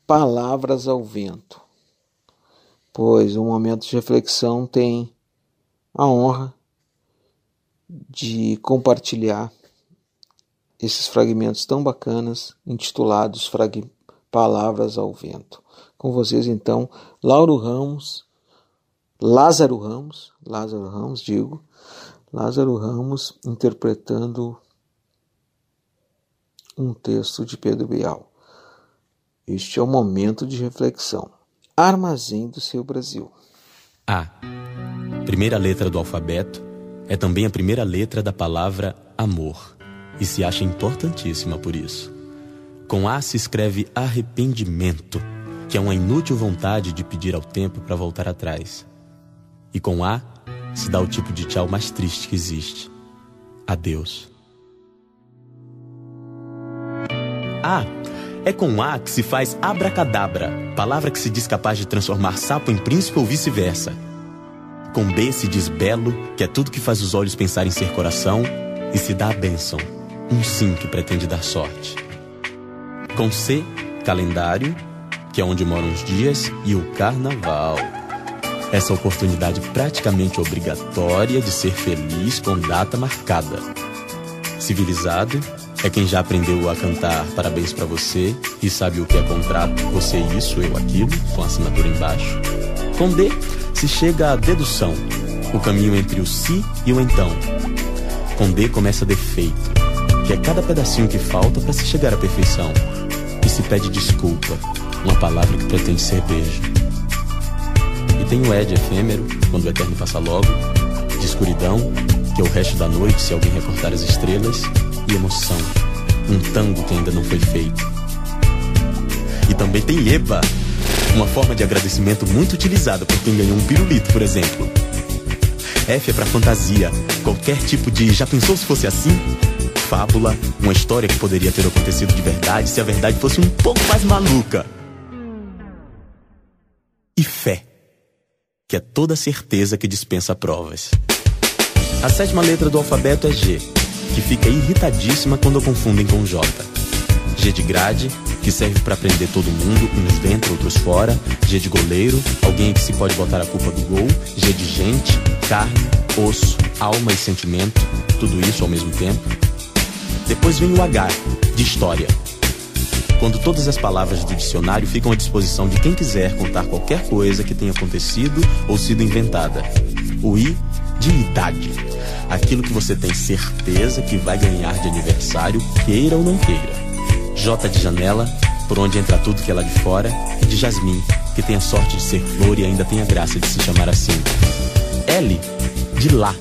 Palavras ao Vento. Pois um momento de reflexão tem a honra de compartilhar esses fragmentos tão bacanas intitulados. Palavras ao Vento. Com vocês então, Lauro Ramos, Lázaro Ramos, Lázaro Ramos, digo, Lázaro Ramos interpretando um texto de Pedro Bial. Este é o momento de reflexão. Armazém do seu Brasil. A. Primeira letra do alfabeto é também a primeira letra da palavra amor e se acha importantíssima por isso. Com A se escreve arrependimento, que é uma inútil vontade de pedir ao tempo para voltar atrás. E com A se dá o tipo de tchau mais triste que existe. Adeus. A é com A que se faz abracadabra, palavra que se diz capaz de transformar sapo em príncipe ou vice-versa. Com B se diz belo, que é tudo que faz os olhos pensar em ser coração, e se dá a bênção, um sim que pretende dar sorte. Com C, calendário, que é onde moram os dias, e o carnaval. Essa oportunidade praticamente obrigatória de ser feliz com data marcada. Civilizado é quem já aprendeu a cantar parabéns pra você e sabe o que é contrato, você isso, eu aquilo, com assinatura embaixo. Com D se chega à dedução, o caminho entre o si e o então. Com D começa defeito, que é cada pedacinho que falta para se chegar à perfeição. E se pede desculpa, uma palavra que pretende ser beijo. Tem o Ed efêmero, quando o eterno passa logo, de escuridão, que é o resto da noite se alguém recortar as estrelas, e emoção, um tango que ainda não foi feito. E também tem Eba, uma forma de agradecimento muito utilizada por quem ganhou um pirulito, por exemplo. F é pra fantasia. Qualquer tipo de já pensou se fosse assim? Fábula, uma história que poderia ter acontecido de verdade se a verdade fosse um pouco mais maluca. E fé, que é toda certeza que dispensa provas. A sétima letra do alfabeto é G, que fica irritadíssima quando confundem com J. G de grade, que serve para prender todo mundo, uns dentro, outros fora. G de goleiro, alguém que se pode botar a culpa do gol. G de gente, carne, osso, alma e sentimento, tudo isso ao mesmo tempo. Depois vem o H, de história. Quando todas as palavras do dicionário ficam à disposição de quem quiser contar qualquer coisa que tenha acontecido ou sido inventada. O I, de idade. Aquilo que você tem certeza que vai ganhar de aniversário, queira ou não queira. J de janela, por onde entra tudo que é lá de fora, e de jasmim, que tem a sorte de ser flor e ainda tem a graça de se chamar assim. L de lá,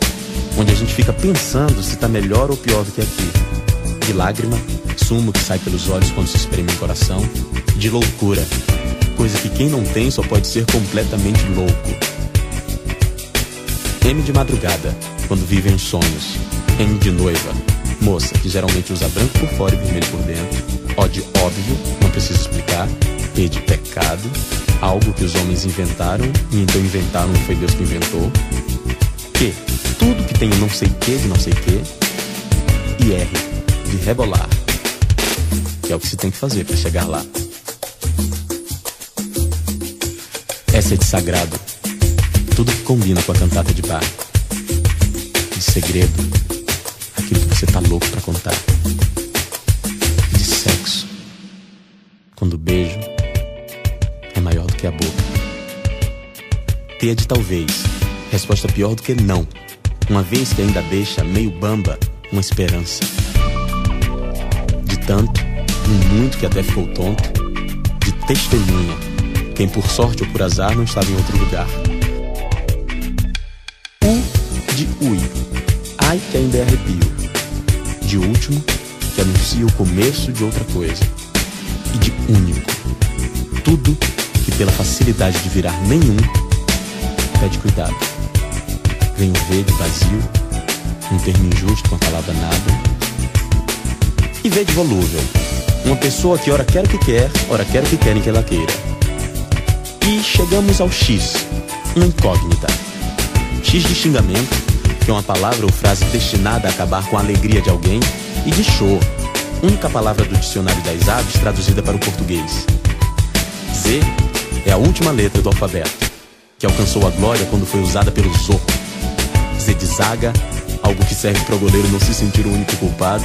onde a gente fica pensando se tá melhor ou pior do que aqui. De lágrima, sumo que sai pelos olhos quando se espreme o coração. De loucura, coisa que quem não tem só pode ser completamente louco. M de madrugada, quando vivem os sonhos. M de noiva, moça que geralmente usa branco por fora e vermelho por dentro. O de óbvio, não preciso explicar. P de pecado, algo que os homens inventaram e então inventaram foi Deus que inventou. Q, tudo que tem não sei que de não sei que. E R, rebolar, que é o que se tem que fazer para chegar lá. Essa é de sagrado, tudo que combina com a cantata de bar. De segredo, aquilo que você tá louco para contar. De sexo, quando o beijo é maior do que a boca. T é de talvez, resposta pior do que não, uma vez que ainda deixa meio bamba uma esperança. De tanto, um muito que até ficou tonto, de testemunha, quem por sorte ou por azar não estava em outro lugar. U de ui, ai que ainda é arrepio. De último, que anuncia o começo de outra coisa. E de único, tudo que pela facilidade de virar nenhum, pede cuidado. Vem o V de vazio, um termo injusto com a palavra nada. E V de volúvel, uma pessoa que ora quer o que quer, ora quer o que querem que ela queira. E chegamos ao X, uma incógnita. X de xingamento, que é uma palavra ou frase destinada a acabar com a alegria de alguém, e de show, única palavra do dicionário das aves traduzida para o português. Z é a última letra do alfabeto, que alcançou a glória quando foi usada pelo Zorro. Z de zaga, algo que serve para o goleiro não se sentir o único culpado.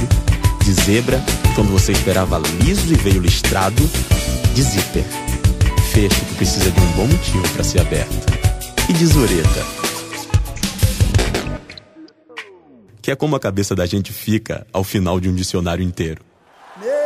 De zebra, quando você esperava liso e veio listrado. De zíper, fecho que precisa de um bom motivo para ser aberto. E de zureta, que é como a cabeça da gente fica ao final de um dicionário inteiro. É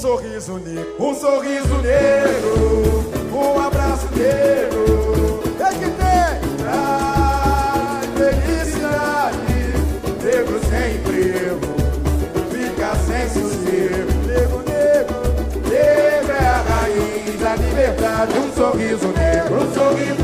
sorriso negro, um sorriso negro, um abraço negro. É que tem traz felicidade, negro sem emprego, fica sem sossego. Negro, negro, negro é a raiz da liberdade. Um sorriso negro, um sorriso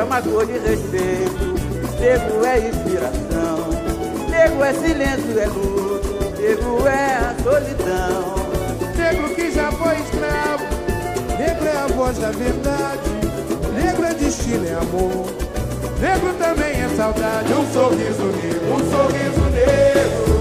Cor de respeito, negro é inspiração, negro é silêncio, é luto, negro é a solidão. Negro que já foi escravo, negro é a voz da verdade, negro é destino, é amor, negro também é saudade. Um sorriso negro, um sorriso negro,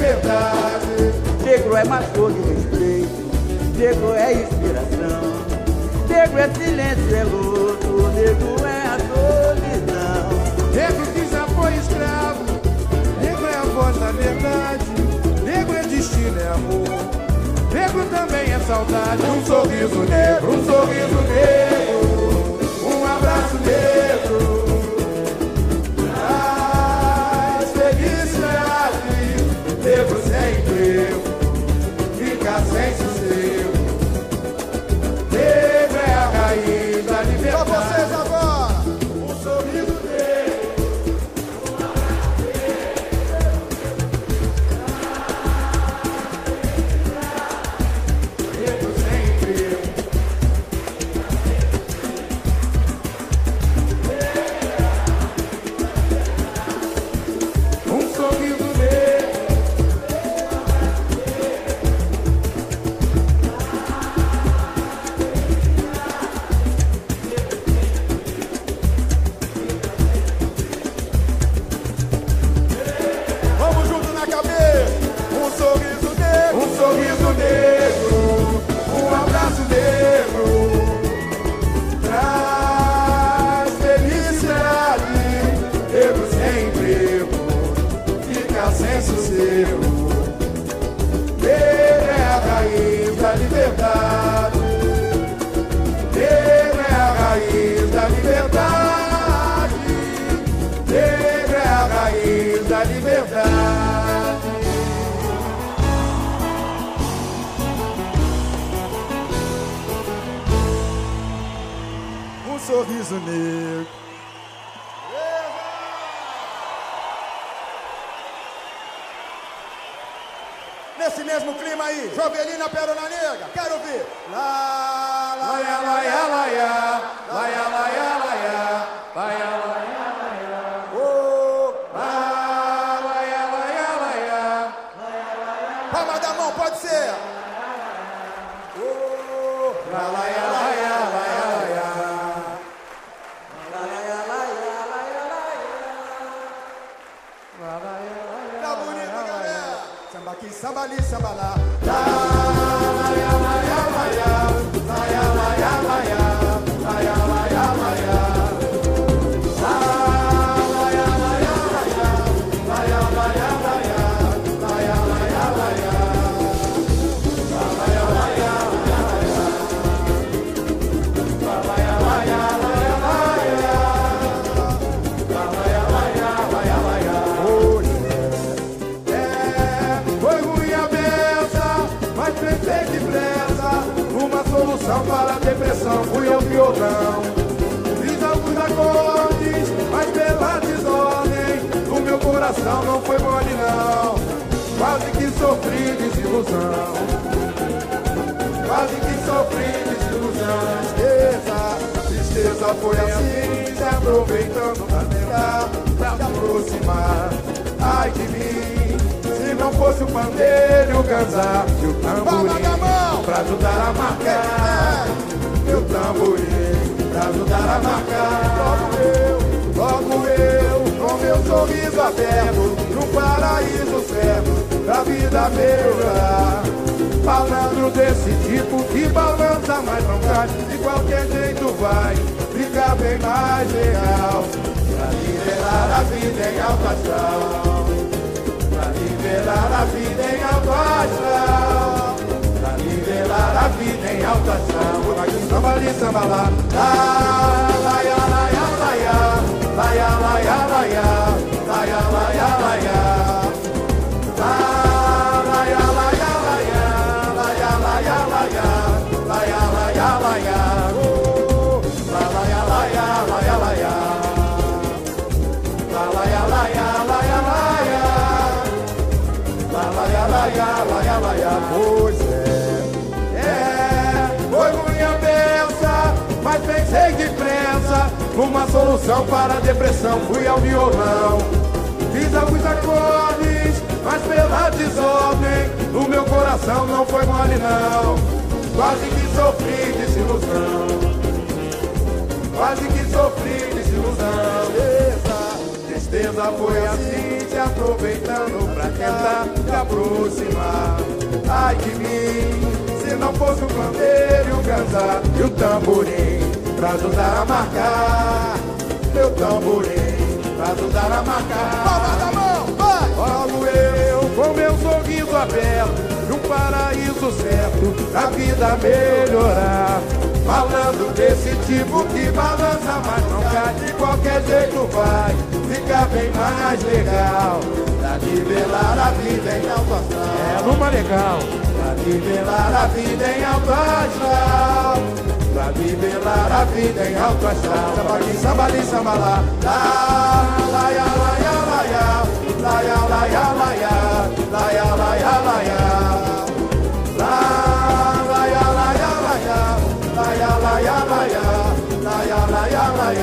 liberdade. Negro é marcou de respeito, negro é inspiração. Negro é silêncio, é luto, negro é a solidão. Negro que já foi escravo, negro é a voz da verdade. Negro é destino, é amor. Negro também é saudade. Um sorriso negro, um sorriso negro, um abraço negro. Thanks. quase que sofri desilusão. Tristeza, tristeza foi assim, te aproveitando pra tentar te aproximar. Ai de mim, se não fosse o pandeiro, o ganzá e o tamborim, pra ajudar a marcar. Meu tamborim, pra ajudar a marcar. Palma da mão, vai! Logo eu, com meu sorriso aberto, no paraíso certo, a vida melhorar. Falando desse tipo que balança, mas não cai de qualquer jeito vai ficar bem mais legal. Pra nivelar a vida em alto astral. É numa legal. Pra nivelar a vida em alto astral. Pra nivelar a vida em alto astral. Sabali, sabali, sambalá. Lá, lá, ya, lá, ya, lá, ya. Lá, ya, lá, ya, lá, ya. Lá, ya, lá, ya, lá, ya. Lá, Só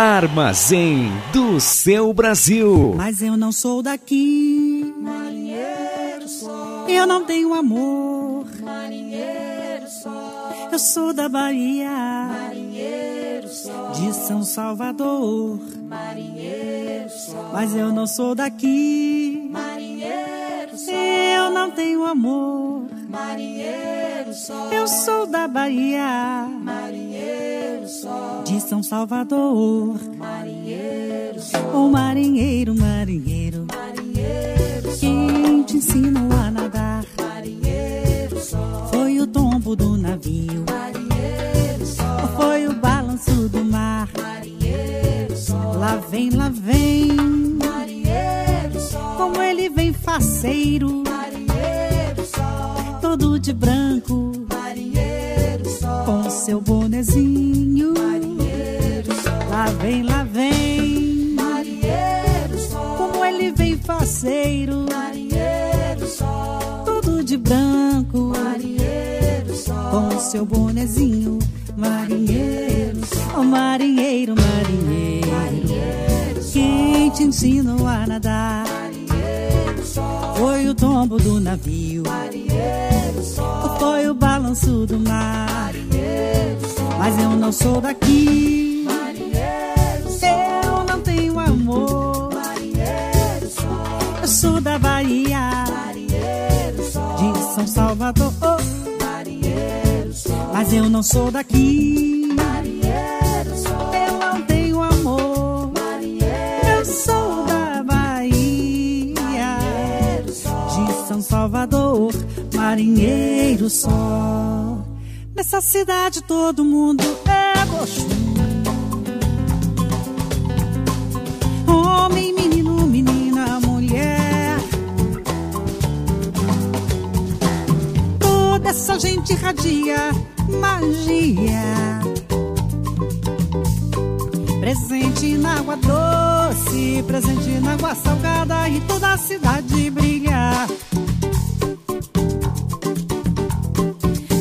Armazém do seu Brasil. Mas eu não sou daqui. Marinheiro só. Eu não tenho amor. Marinheiro só. Eu sou da Bahia. Marinheiro só. De São Salvador. Marinheiro só. Mas eu não sou daqui. Marinheiro só. Eu não tenho amor. Marinheiro só. Eu sou da Bahia. São Salvador. Marinheiro só. O marinheiro, marinheiro. Marinheiro só. Quem te ensinou a nadar? Marinheiro só. Foi o tombo do navio. Marinheiro só. Foi o balanço do mar. Marinheiro só. Lá vem, lá vem. Marinheiro só. Como ele vem faceiro. Marinheiro só. Todo de branco. Marinheiro só. Com seu bonezinho. Vem, lá vem. Marinheiro só. Como ele vem faceiro. Marinheiro só. Todo de branco. Marinheiro só. Com seu bonezinho. Marinheiro só. Oh, marinheiro, marinheiro. Marinheiro só. Quem te ensinou a nadar? Marinheiro só. Foi o tombo do navio. Marinheiro só. Foi o balanço do mar. Marinheiro só. Mas eu não sou daqui. São Salvador. Marinheiro só. Mas eu não sou daqui. Marinheiro só. Eu não tenho amor. Marinheiro Eu sou da Bahia. Só. De São Salvador. Marinheiro só. Nessa cidade todo mundo é gostoso. Gente radia magia. Presente na água doce, presente na água salgada e toda a cidade brilha.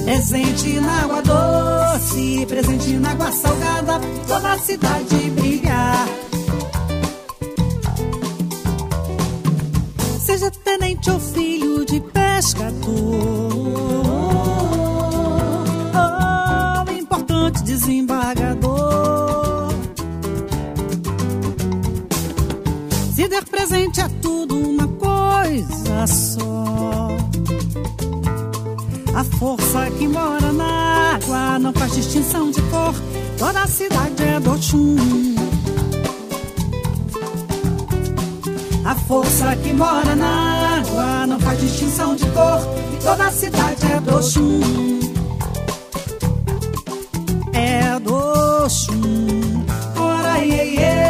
Presente na água doce, presente na água salgada, toda a cidade brilha. Seja tenente ou filho de pescador, desembargador. Se der presente é tudo uma coisa só. A força que mora na água não faz distinção de cor, toda a cidade é do. A força que mora na água não faz distinção de cor, toda a cidade é do. É do Oxum. Ora, iê, iê,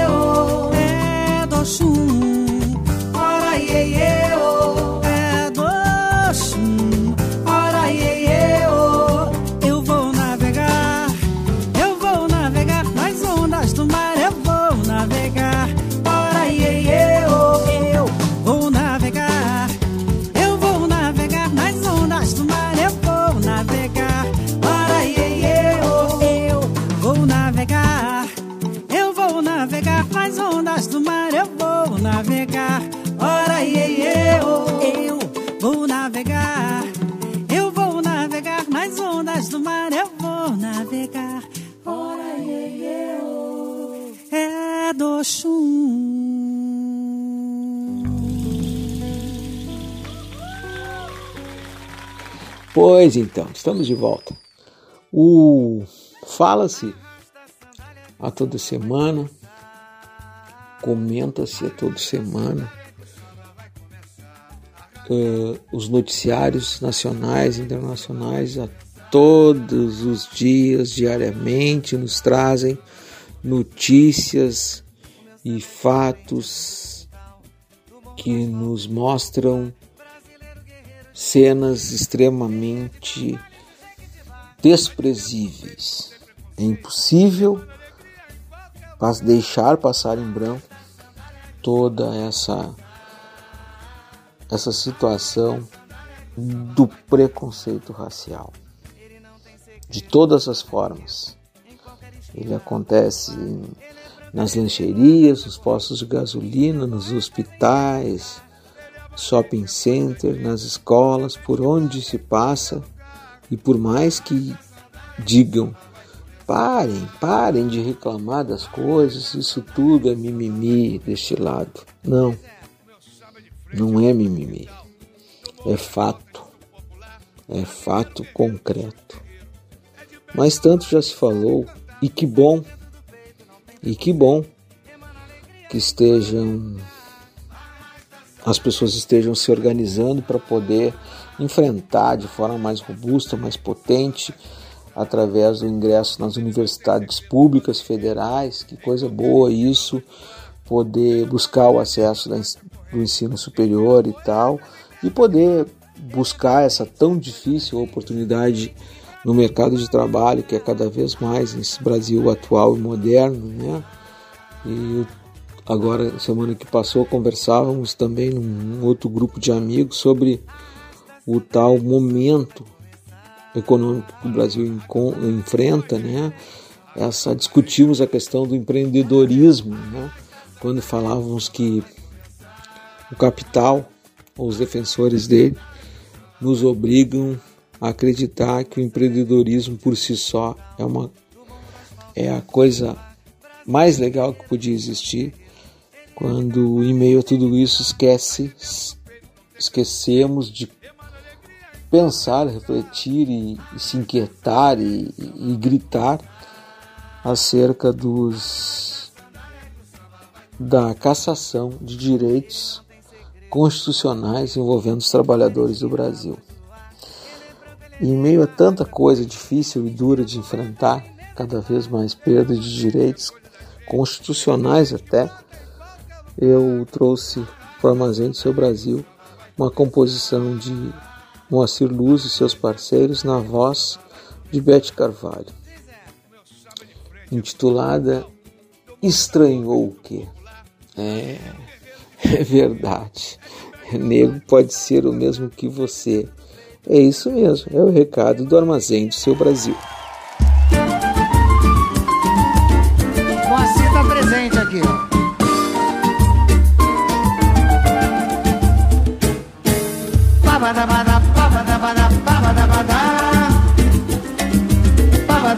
Pois então, estamos de volta. O fala-se a toda semana, comenta-se a toda semana eh, os noticiários nacionais e internacionais a todos os dias, diariamente, nos trazem notícias e fatos que nos mostram cenas extremamente desprezíveis. É impossível deixar passar em branco toda essa essa situação do preconceito racial de todas as formas. Ele acontece nas lancherias, nos postos de gasolina, nos hospitais, shopping center, nas escolas, por onde se passa, e por mais que digam parem, parem de reclamar das coisas, isso tudo é mimimi deste lado. Não, não é mimimi, é fato, é fato concreto. Mas tanto já se falou, e que bom, e que bom que estejam as pessoas estejam se organizando para poder enfrentar de forma mais robusta, mais potente, através do ingresso nas universidades públicas federais. Que coisa boa isso, poder buscar o acesso do ensino superior e tal, e poder buscar essa tão difícil oportunidade no mercado de trabalho que é cada vez mais nesse Brasil atual e moderno, né? E agora semana que passou conversávamos também num outro grupo de amigos sobre o tal momento econômico que o Brasil enfrenta, né? Essa discutimos a questão do empreendedorismo, né? Quando falávamos que o capital, ou os defensores dele, nos obrigam a acreditar que o empreendedorismo por si só é uma é a coisa mais legal que podia existir quando em meio a tudo isso esquece esquecemos de pensar, refletir e, e se inquietar e, e- e gritar acerca dos da cassação de direitos constitucionais envolvendo os trabalhadores do Brasil. Em meio a tanta coisa difícil e dura de enfrentar, cada vez mais perda de direitos constitucionais até, eu trouxe para o Armazém do Seu Brasil uma composição de Moacir Luz e seus parceiros na voz de Bete Carvalho, intitulada Estranhou o quê? É, é verdade. Nego pode ser o mesmo que você. É isso mesmo, é o recado do Armazém do Seu Brasil. Moacir tá presente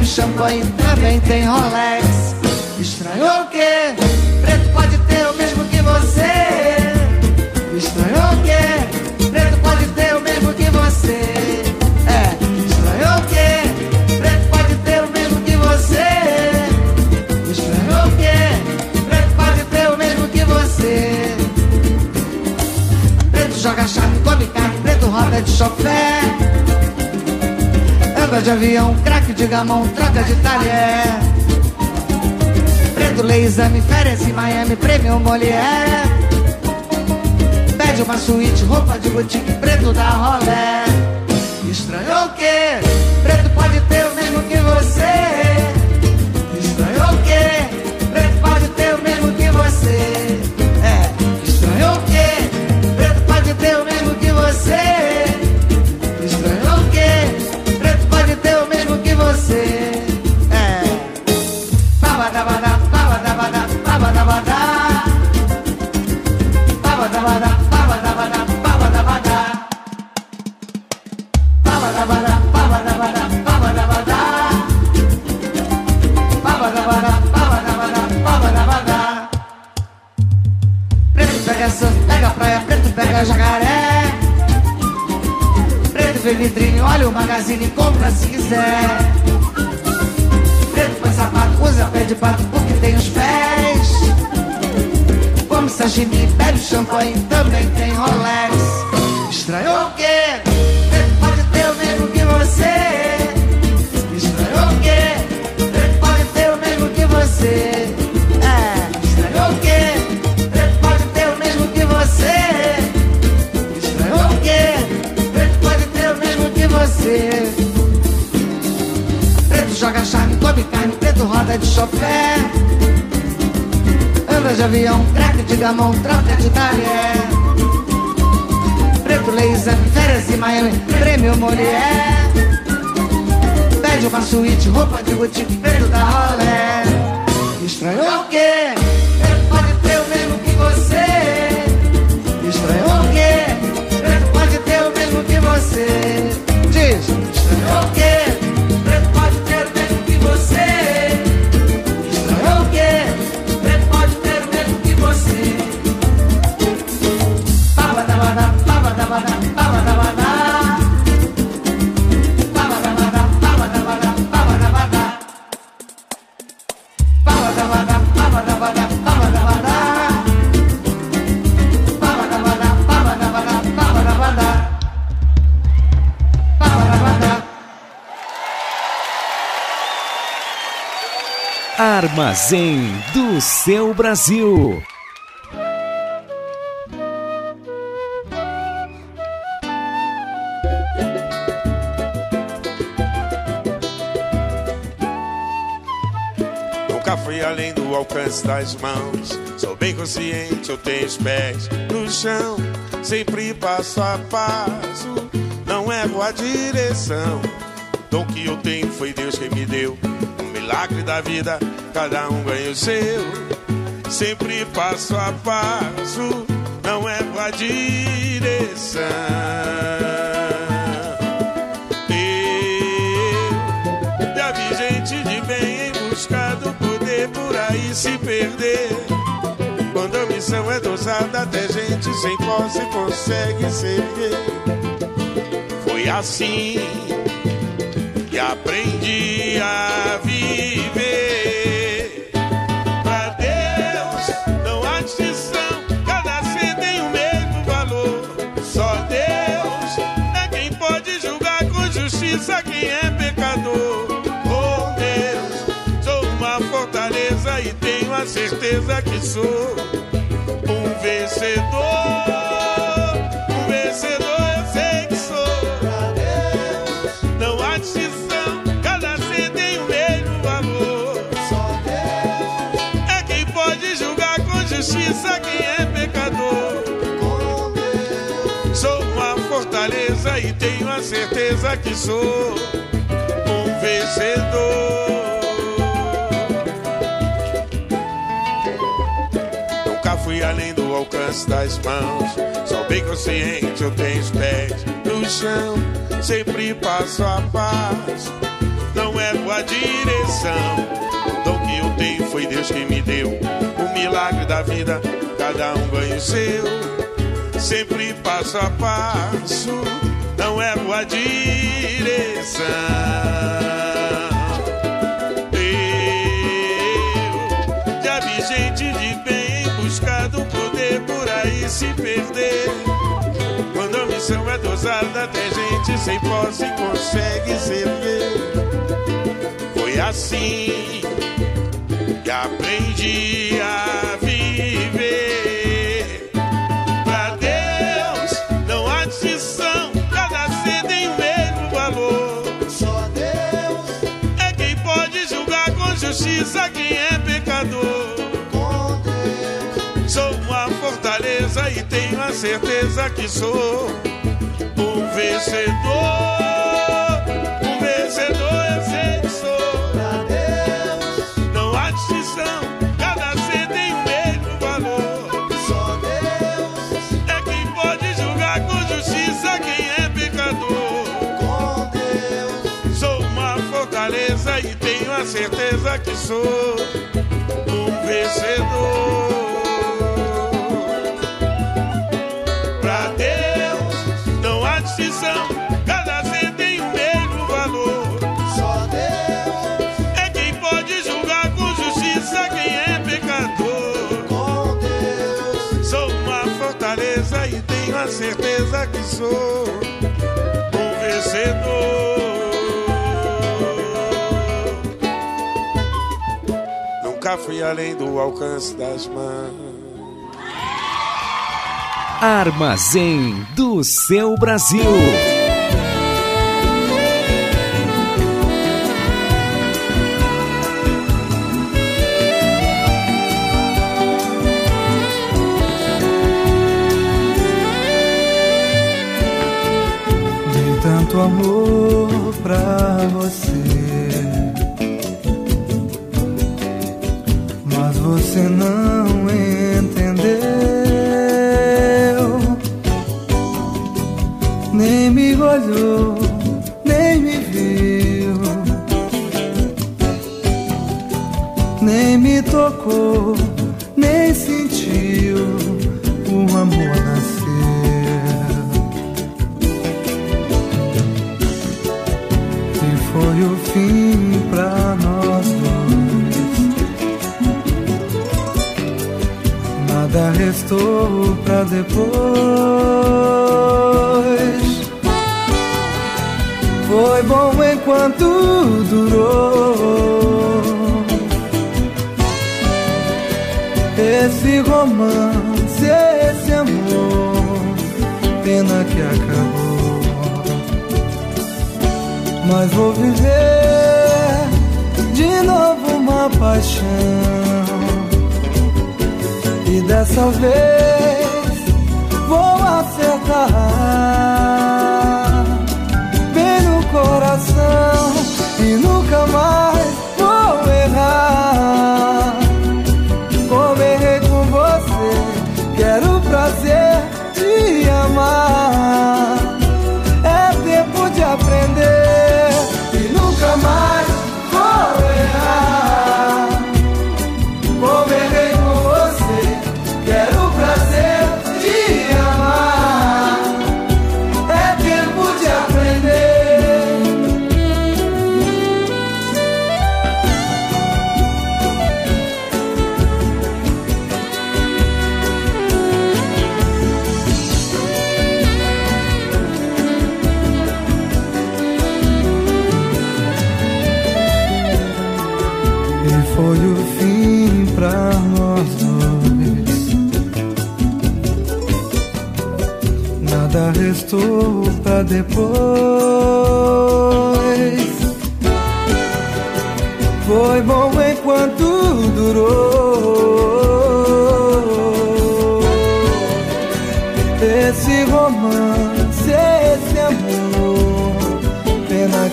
Bebe champanhe, também tem Rolex. Estranhou o quê? Preto pode ter o mesmo que você. Estranhou o quê? Preto pode ter o mesmo que você. É, estranhou o quê? Preto pode ter o mesmo que você. Estranhou o quê? Preto pode ter o mesmo que você. Preto joga chave, come carne, preto roda de chofé. Anda de avião, craque de gamão, troca de talher. Preto lê exame, férias em Miami, prêmio Molière. Pede uma suíte, roupa de boutique, preto da rolé. Quiser. Preto põe sapato, usa pé de pato porque tem os pés. Come sashimi, bebe champanhe, também avião, craque de gamão, troca de talher. Preto exame, férias em Miami, prêmio Molière. Pede uma suíte, roupa de boutique, preto da rolé. Estranhou o quê? Preto pode ter o mesmo que você. Estranhou o quê? Preto pode ter o mesmo que você. Diz, estranhou o quê? Armazém do seu Brasil. Nunca fui além do alcance das mãos. Sou bem consciente, eu tenho os pés no chão. Sempre passo a passo, não erro a direção. Dom que eu tenho foi Deus quem me deu. Um milagre da vida, cada um ganha o seu. Sempre passo a passo, não erro a direção. Eu já vi gente de bem em busca do poder por aí se perder. Quando a missão é dosada, até gente sem posse consegue se erguer. Foi assim que aprendi a viver. A certeza que sou um vencedor. Um vencedor eu sei que sou. Não há distinção, cada ser tem o mesmo valor. É quem pode julgar com justiça quem é pecador. Sou uma fortaleza e tenho a certeza que sou um vencedor. Alcance das mãos. Só bem consciente eu tenho os pés no chão. Sempre passo a passo, não é boa direção. O dom que eu tenho foi Deus que me deu. O milagre da vida, cada um ganha o seu. Sempre passo a passo, não é boa direção. Se perder. Quando a missão é dosada, tem gente sem posse consegue se erguer. Foi assim que aprendi a viver. Pra Deus não há distinção, cada ser tem o mesmo valor. Só Deus é quem pode julgar com justiça quem certeza que sou um vencedor. Um vencedor eu sei que sou. Não há distinção, cada ser tem o mesmo valor. Só Deus é quem pode julgar com justiça quem é pecador. Com Deus sou uma fortaleza e tenho a certeza que sou um vencedor. Certeza que sou um vencedor. Nunca fui além do alcance das mãos. Armazém do seu Brasil. Amor pra você,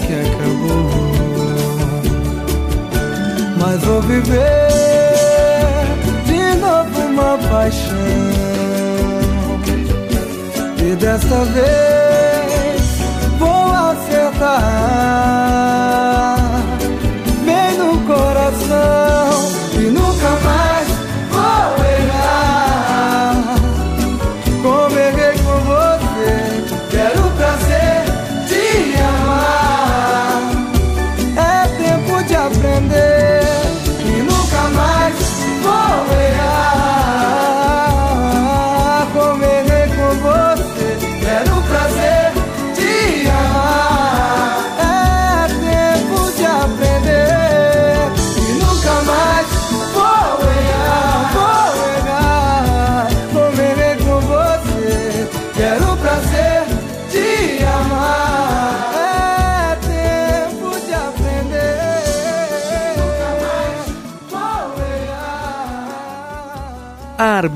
que acabou. Mas vou viver de novo uma paixão. E dessa vez vou acertar.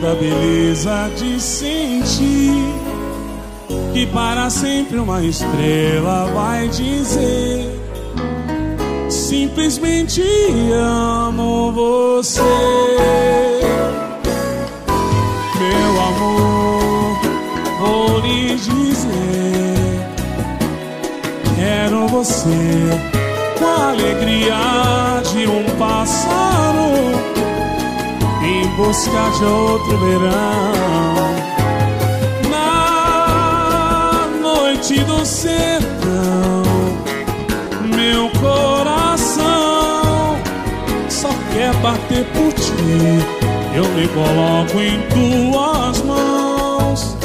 Toda a beleza de sentir que para sempre uma estrela vai dizer simplesmente amo você. Meu amor vou lhe dizer quero você com a alegria de um pássaro busca de outro verão na noite do sertão, meu coração só quer bater por ti. Eu me coloco em tuas mãos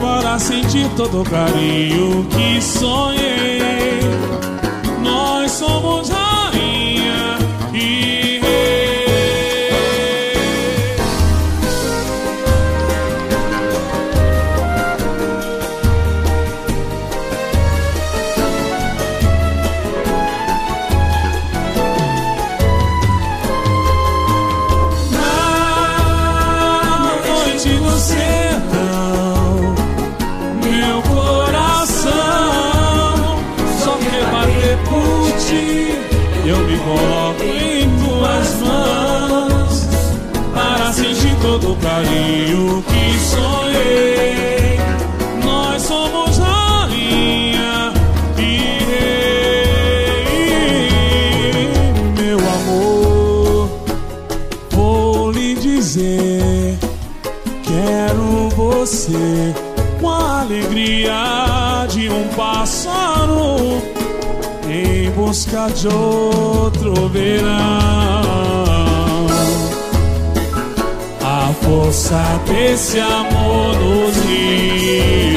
para sentir todo o carinho que sonhei. Todo o que sonhei. Nós somos rainha e rei, meu amor. Vou lhe dizer, quero você com a alegria de um pássaro em busca de outro verão. A força desse amor nos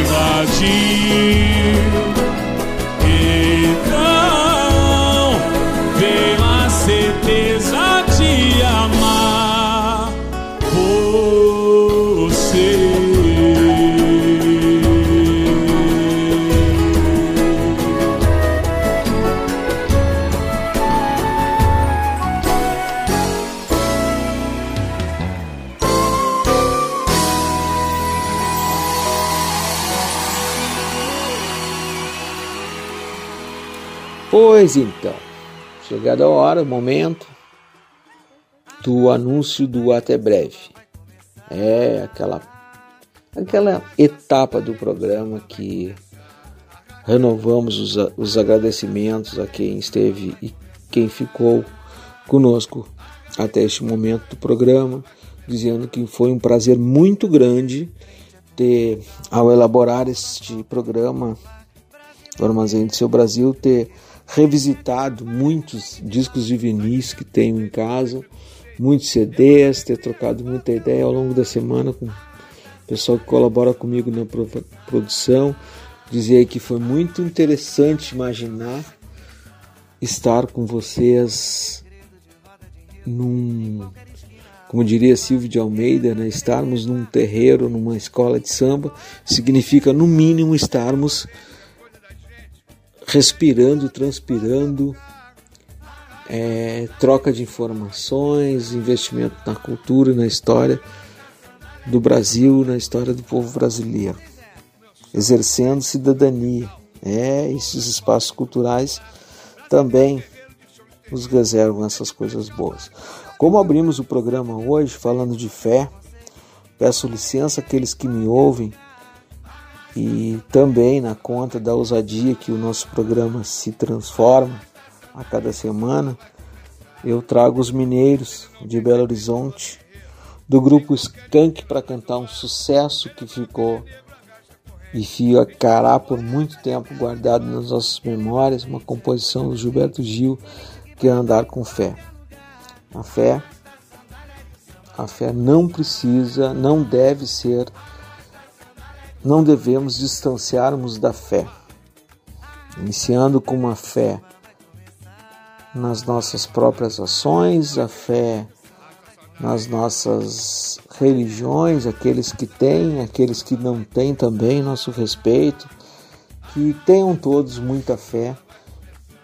invadiu. Pois então, chegada a hora, o momento do anúncio do até breve. É aquela aquela etapa do programa que renovamos os, os agradecimentos a quem esteve e quem ficou conosco até este momento do programa, dizendo que foi um prazer muito grande ter, ao elaborar este programa do Armazém do Seu Brasil, ter revisitado muitos discos de vinis que tenho em casa, muitos CDs, ter trocado muita ideia ao longo da semana com pessoal que colabora comigo na produção, dizer que foi muito interessante imaginar estar com vocês num, como diria Silvio de Almeida, né, estarmos num terreiro, numa escola de samba, significa no mínimo estarmos respirando, transpirando, é, troca de informações, investimento na cultura, na história do Brasil, na história do povo brasileiro, exercendo cidadania. É, esses espaços culturais também nos reservam essas coisas boas. Como abrimos o programa hoje falando de fé, peço licença àqueles que me ouvem e também na conta da ousadia que o nosso programa se transforma a cada semana, eu trago os mineiros de Belo Horizonte do grupo Skank para cantar um sucesso que ficou e ficará por muito tempo guardado nas nossas memórias, uma composição do Gilberto Gil que é andar com fé. A fé a fé não precisa, não deve ser, não devemos distanciarmos da fé. Iniciando com uma fé nas nossas próprias ações, a fé nas nossas religiões, aqueles que têm, aqueles que não têm também nosso respeito, que tenham todos muita fé,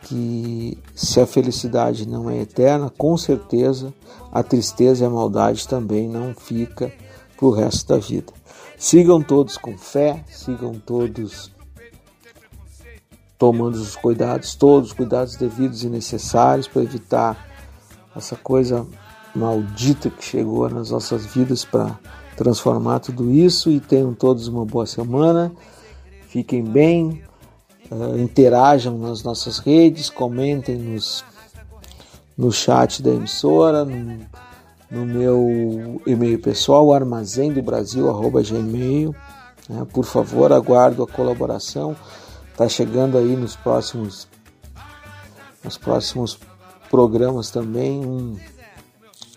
que se a felicidade não é eterna, com certeza a tristeza e a maldade também não fica para o resto da vida. Sigam todos com fé, sigam todos tomando os cuidados, todos os cuidados devidos e necessários para evitar essa coisa maldita que chegou nas nossas vidas para transformar tudo isso e tenham todos uma boa semana. Fiquem bem, uh, interajam nas nossas redes, comentem nos, no chat da emissora, no, no meu e-mail pessoal, armazém do Brasil, arroba gmail. Né? Por favor, aguardo a colaboração. Está chegando aí nos próximos, nos próximos programas também um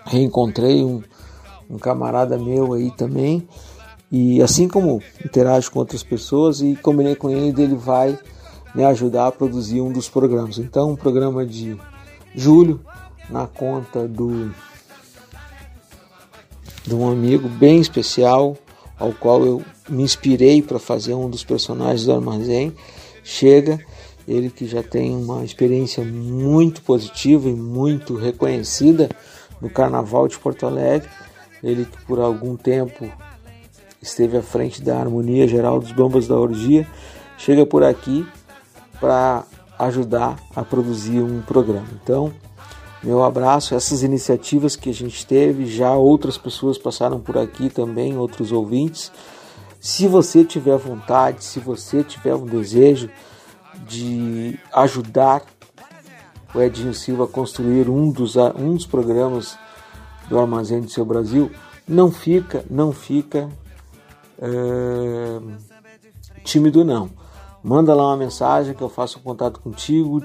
reencontrei um, um camarada meu aí também e assim como interajo com outras pessoas e combinei com ele ele vai me ajudar a produzir um dos programas. Então, um programa de julho na conta do de um amigo bem especial ao qual eu me inspirei para fazer um dos personagens do armazém. Chega, ele que já tem uma experiência muito positiva e muito reconhecida no Carnaval de Porto Alegre. Ele que por algum tempo esteve à frente da harmonia geral dos Bambas da Orgia, chega por aqui para ajudar a produzir um programa. Então, meu abraço, essas iniciativas que a gente teve, já outras pessoas passaram por aqui também, outros ouvintes. Se você tiver vontade, se você tiver um desejo de ajudar o Edinho Silva construir um dos, um dos programas do Armazém do Seu Brasil, não fica, não fica é, tímido não. Manda lá uma mensagem que eu faço um contato contigo,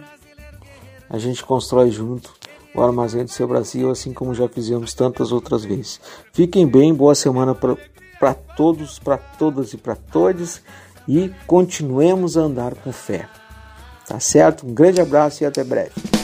a gente constrói junto o Armazém do Seu Brasil, assim como já fizemos tantas outras vezes. Fiquem bem, boa semana para todos, para todas e para todos e continuemos a andar com fé. Tá certo? Um grande abraço e até breve.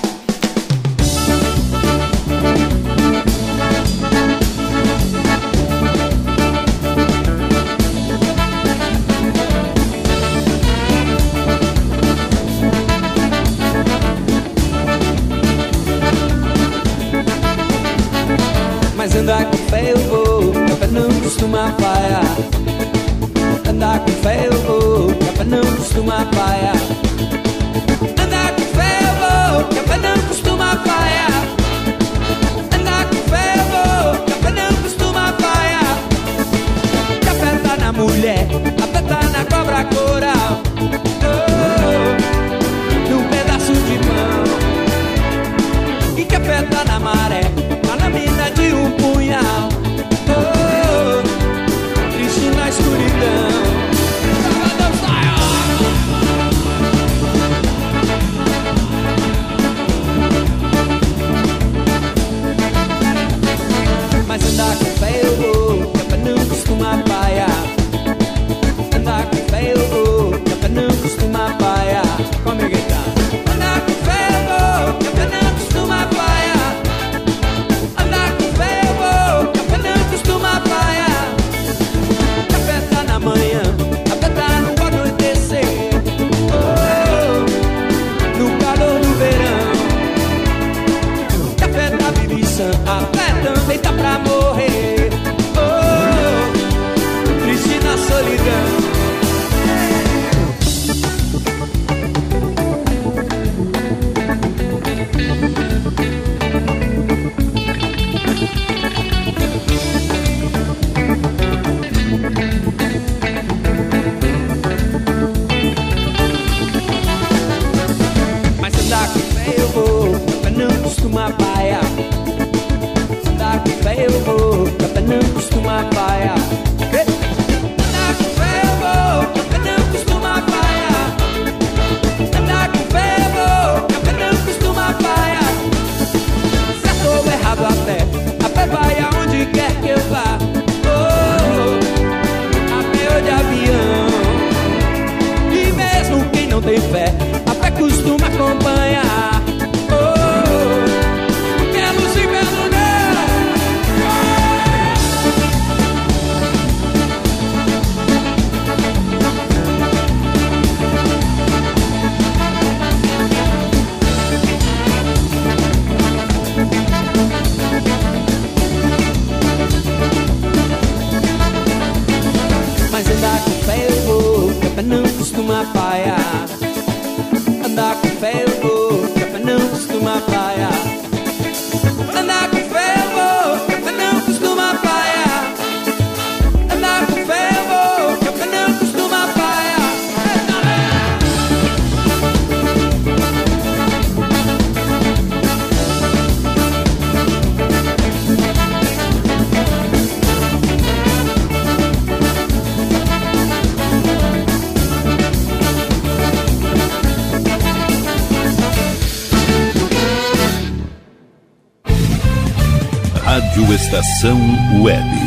Estação Web.